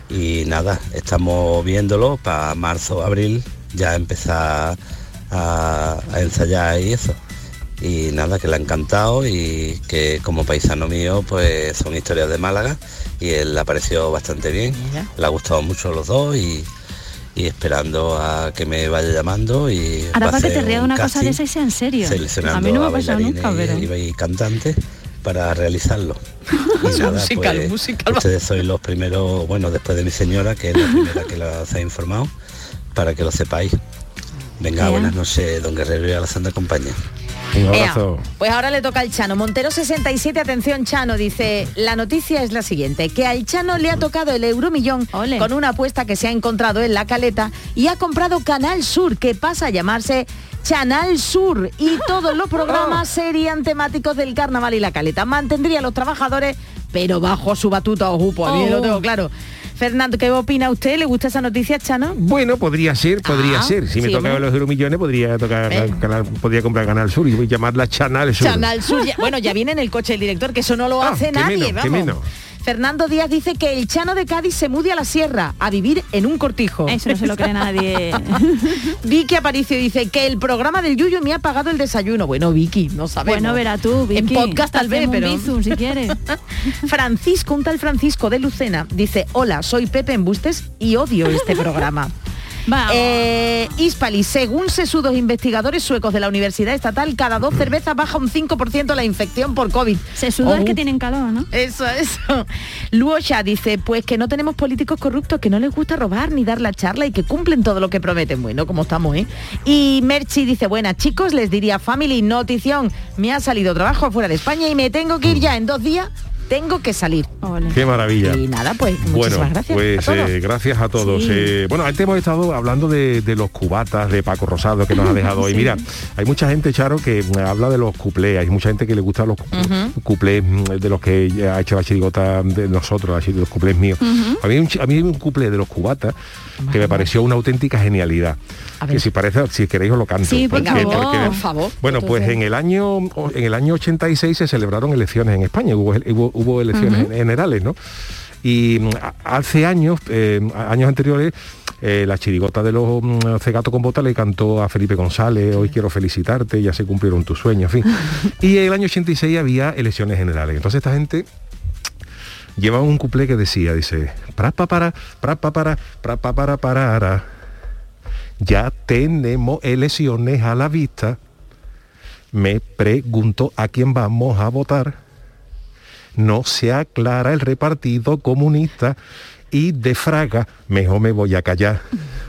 Y nada, estamos viéndolo para marzo, abril, ya empezar a, a ensayar y eso. Y nada, que le ha encantado y que como paisano mío, pues son historias de Málaga y él le ha parecido bastante bien. Mira. Le ha gustado mucho los dos y, y esperando a que me vaya llamando y ahora para que te ría una cosa de esa y sea en serio. seleccionando A mí no me ha pasado nunca, pero... y, y cantantes para realizarlo. Y nada, Musical, pues, musical. ustedes sois los primeros, bueno, después de mi señora, que es la primera que los ha informado, para que lo sepáis. Venga, Ea. buenas noches, don Guerrero y a la Santa Compañía. Un Ea, abrazo. pues ahora le toca al Chano. Montero 67, atención Chano, dice, la noticia es la siguiente, que al Chano le ha tocado el euromillón Ole. con una apuesta que se ha encontrado en la caleta y ha comprado Canal Sur, que pasa a llamarse Chanal Sur y todos los programas serían temáticos del carnaval y la caleta. Mantendría a los trabajadores, pero bajo su batuta o jupo, a mí lo Oh. tengo claro. Fernando, ¿qué opina usted? ¿Le gusta esa noticia, Chano? Bueno, podría ser, podría Ah, ser. Si me sí, tocaba hombre. los euromillones, podría tocar Eh. canal, podría comprar Canal Sur y llamarla Chanal Sur. Chanal Sur, ya- bueno, ya viene en el coche el director, que eso no lo Ah, hace nadie, menos, vamos. Fernando Díaz dice que el Chano de Cádiz se mude a la sierra a vivir en un cortijo. Eso no se lo cree nadie. Vicky Aparicio dice que el programa del Yuyo me ha pagado el desayuno. Bueno, Vicky, no sabemos. Bueno, verá tú, En Vicky. podcast tal vez, un pero... bizum, si quieres. Francisco, un tal Francisco de Lucena, dice, hola, soy Pepe Embustes y odio este programa. Eh, Hispali, según sesudos investigadores suecos de la Universidad Estatal, cada dos cervezas baja un 5% la infección por COVID. Sesudos Oh. que tienen calor, ¿no? Eso, eso. Luosha dice, pues que no tenemos políticos corruptos, que no les gusta robar ni dar la charla y que cumplen todo lo que prometen. Bueno, como estamos, ¿eh? Y Merchi dice, buenas chicos, les diría, family, notición, me ha salido trabajo fuera de España y me tengo que ir ya en dos días, tengo que salir. Qué maravilla. Y nada, pues Bueno, muchísimas gracias. pues a todos. eh, gracias a todos. Sí. Eh, bueno, antes hemos estado hablando de, de los cubatas de Paco Rosado que nos ha dejado hoy. Sí. Mira, hay mucha gente, Charo, que mm, habla de los cuplés, hay mucha gente que le gustan los cu- Ujú. cuplés mm, de los que ya ha hecho la chirigota de nosotros, así de los cuplés míos. Ujú. a, mí, a mí hay un cuplé de los cubatas que me pareció una auténtica genialidad. Que si parece, si queréis os lo canto. Sí, por porque- favor, porque- por favor. Bueno, pues en el año en el año 86 se celebraron elecciones en España, hubo, hubo, hubo elecciones generales, ¿no? Y mm, hace años, eh, años anteriores, eh, la chirigota de los mm, Cegato con Bota le cantó a Felipe González, hoy quiero felicitarte, ya se cumplieron tus sueños, en fin. y en el año 86 había elecciones generales. Entonces esta gente llevaba un cuplé que decía, dice, para, pra pa para, pra pa para para, ya tenemos elecciones a la vista. Me pregunto a quién vamos a votar. No se aclara el repartido comunista y de Fraga mejor me voy a callar.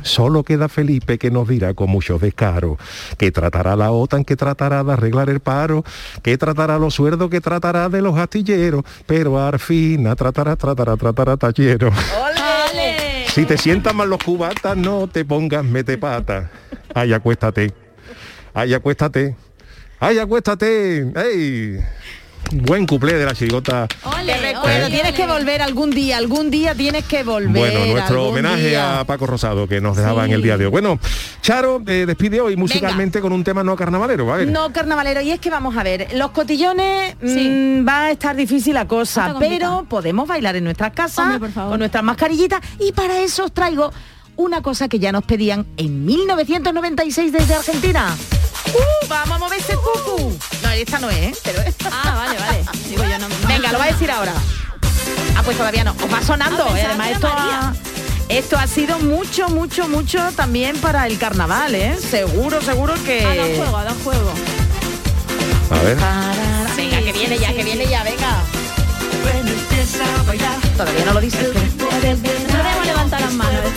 Solo queda Felipe que nos dirá con mucho descaro que tratará la OTAN, que tratará de arreglar el paro, que tratará los sueldos, que tratará de los astilleros, pero al fin tratará, tratará, tratará tallero. Si te sientan mal los cubatas, no te pongas mete pata. Ay, acuéstate. Ay, acuéstate. Ay, acuéstate. ¡Ey! Buen cuplé de la chirigota. Te recuerdo, tienes que volver algún día, algún día tienes que volver. Bueno, nuestro homenaje día. a Paco Rosado que nos dejaba en el día de hoy. Bueno, Charo eh, despide hoy musicalmente con un tema no carnavalero, ¿vale? No, carnavalero, y es que vamos a ver, los cotillones mm, va a estar difícil la cosa, pero podemos bailar en nuestras casas Hombre, por favor. con nuestras mascarillitas y para eso os traigo una cosa que ya nos pedían en 1996 desde Argentina. ¡Uh! Vamos a mover ese cucu. No, esta no es, ¿eh? Pero Ah, vale, vale. Digo yo no. Venga, lo va a decir ahora. Ah, pues todavía no. Os va sonando. Ah, ¿eh? Además, esto ha, esto ha sido mucho, mucho, mucho también para el carnaval, ¿eh? Seguro, seguro que... Ha dado juego, ha dado juego. A ver. Venga, que viene ya, que viene ya, venga. Todavía no lo dice.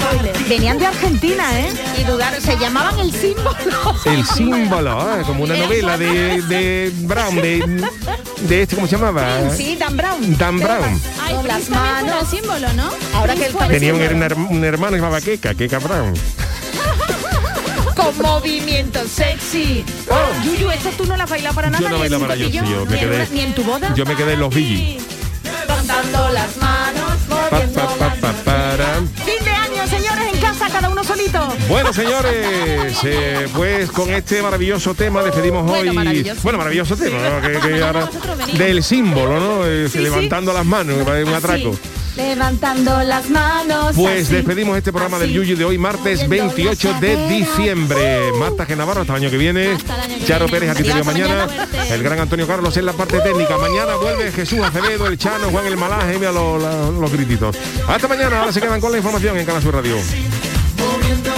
Spoiler. Venían de Argentina, ¿eh? Y dudaron, se llamaban el símbolo. El símbolo, ah, como una novela de, de Brown, de, de este, ¿cómo se llamaba? Sí, Dan Brown. Dan Brown. Ay, las manos. el símbolo, ¿no? Ahora que el Tenía un, un hermano que se llamaba Keka, Keka Brown. Con movimiento sexy. Yuyu, esto tú no la has bailado para nada. Yo no ni en bailo un para yo, yo me ni en quedé- una- Ni en tu boda. Yo me quedé en los Billy. Levantando las manos, Pa, pa, pa, pa, cada uno solito. Bueno, señores, eh, pues con este maravilloso tema despedimos Bueno, hoy. maravilloso. Bueno, maravilloso tema, ¿no? que, que ahora- del símbolo, ¿no? Eh, Sí, levantando las manos, que un atraco. Levantando las manos. Pues así. despedimos este programa del Yuyu de hoy, martes 28 de diciembre. Marta G. Navarro, hasta el año que viene. Charo Pérez, a ti te veo mañana. El gran Antonio Carlos en la parte técnica. Mañana vuelve Jesús Acevedo, el Chano, Juan el Malaje, mira los, los, los grititos. Hasta mañana, ahora se quedan con la información en Canal Sur Radio. Moviendo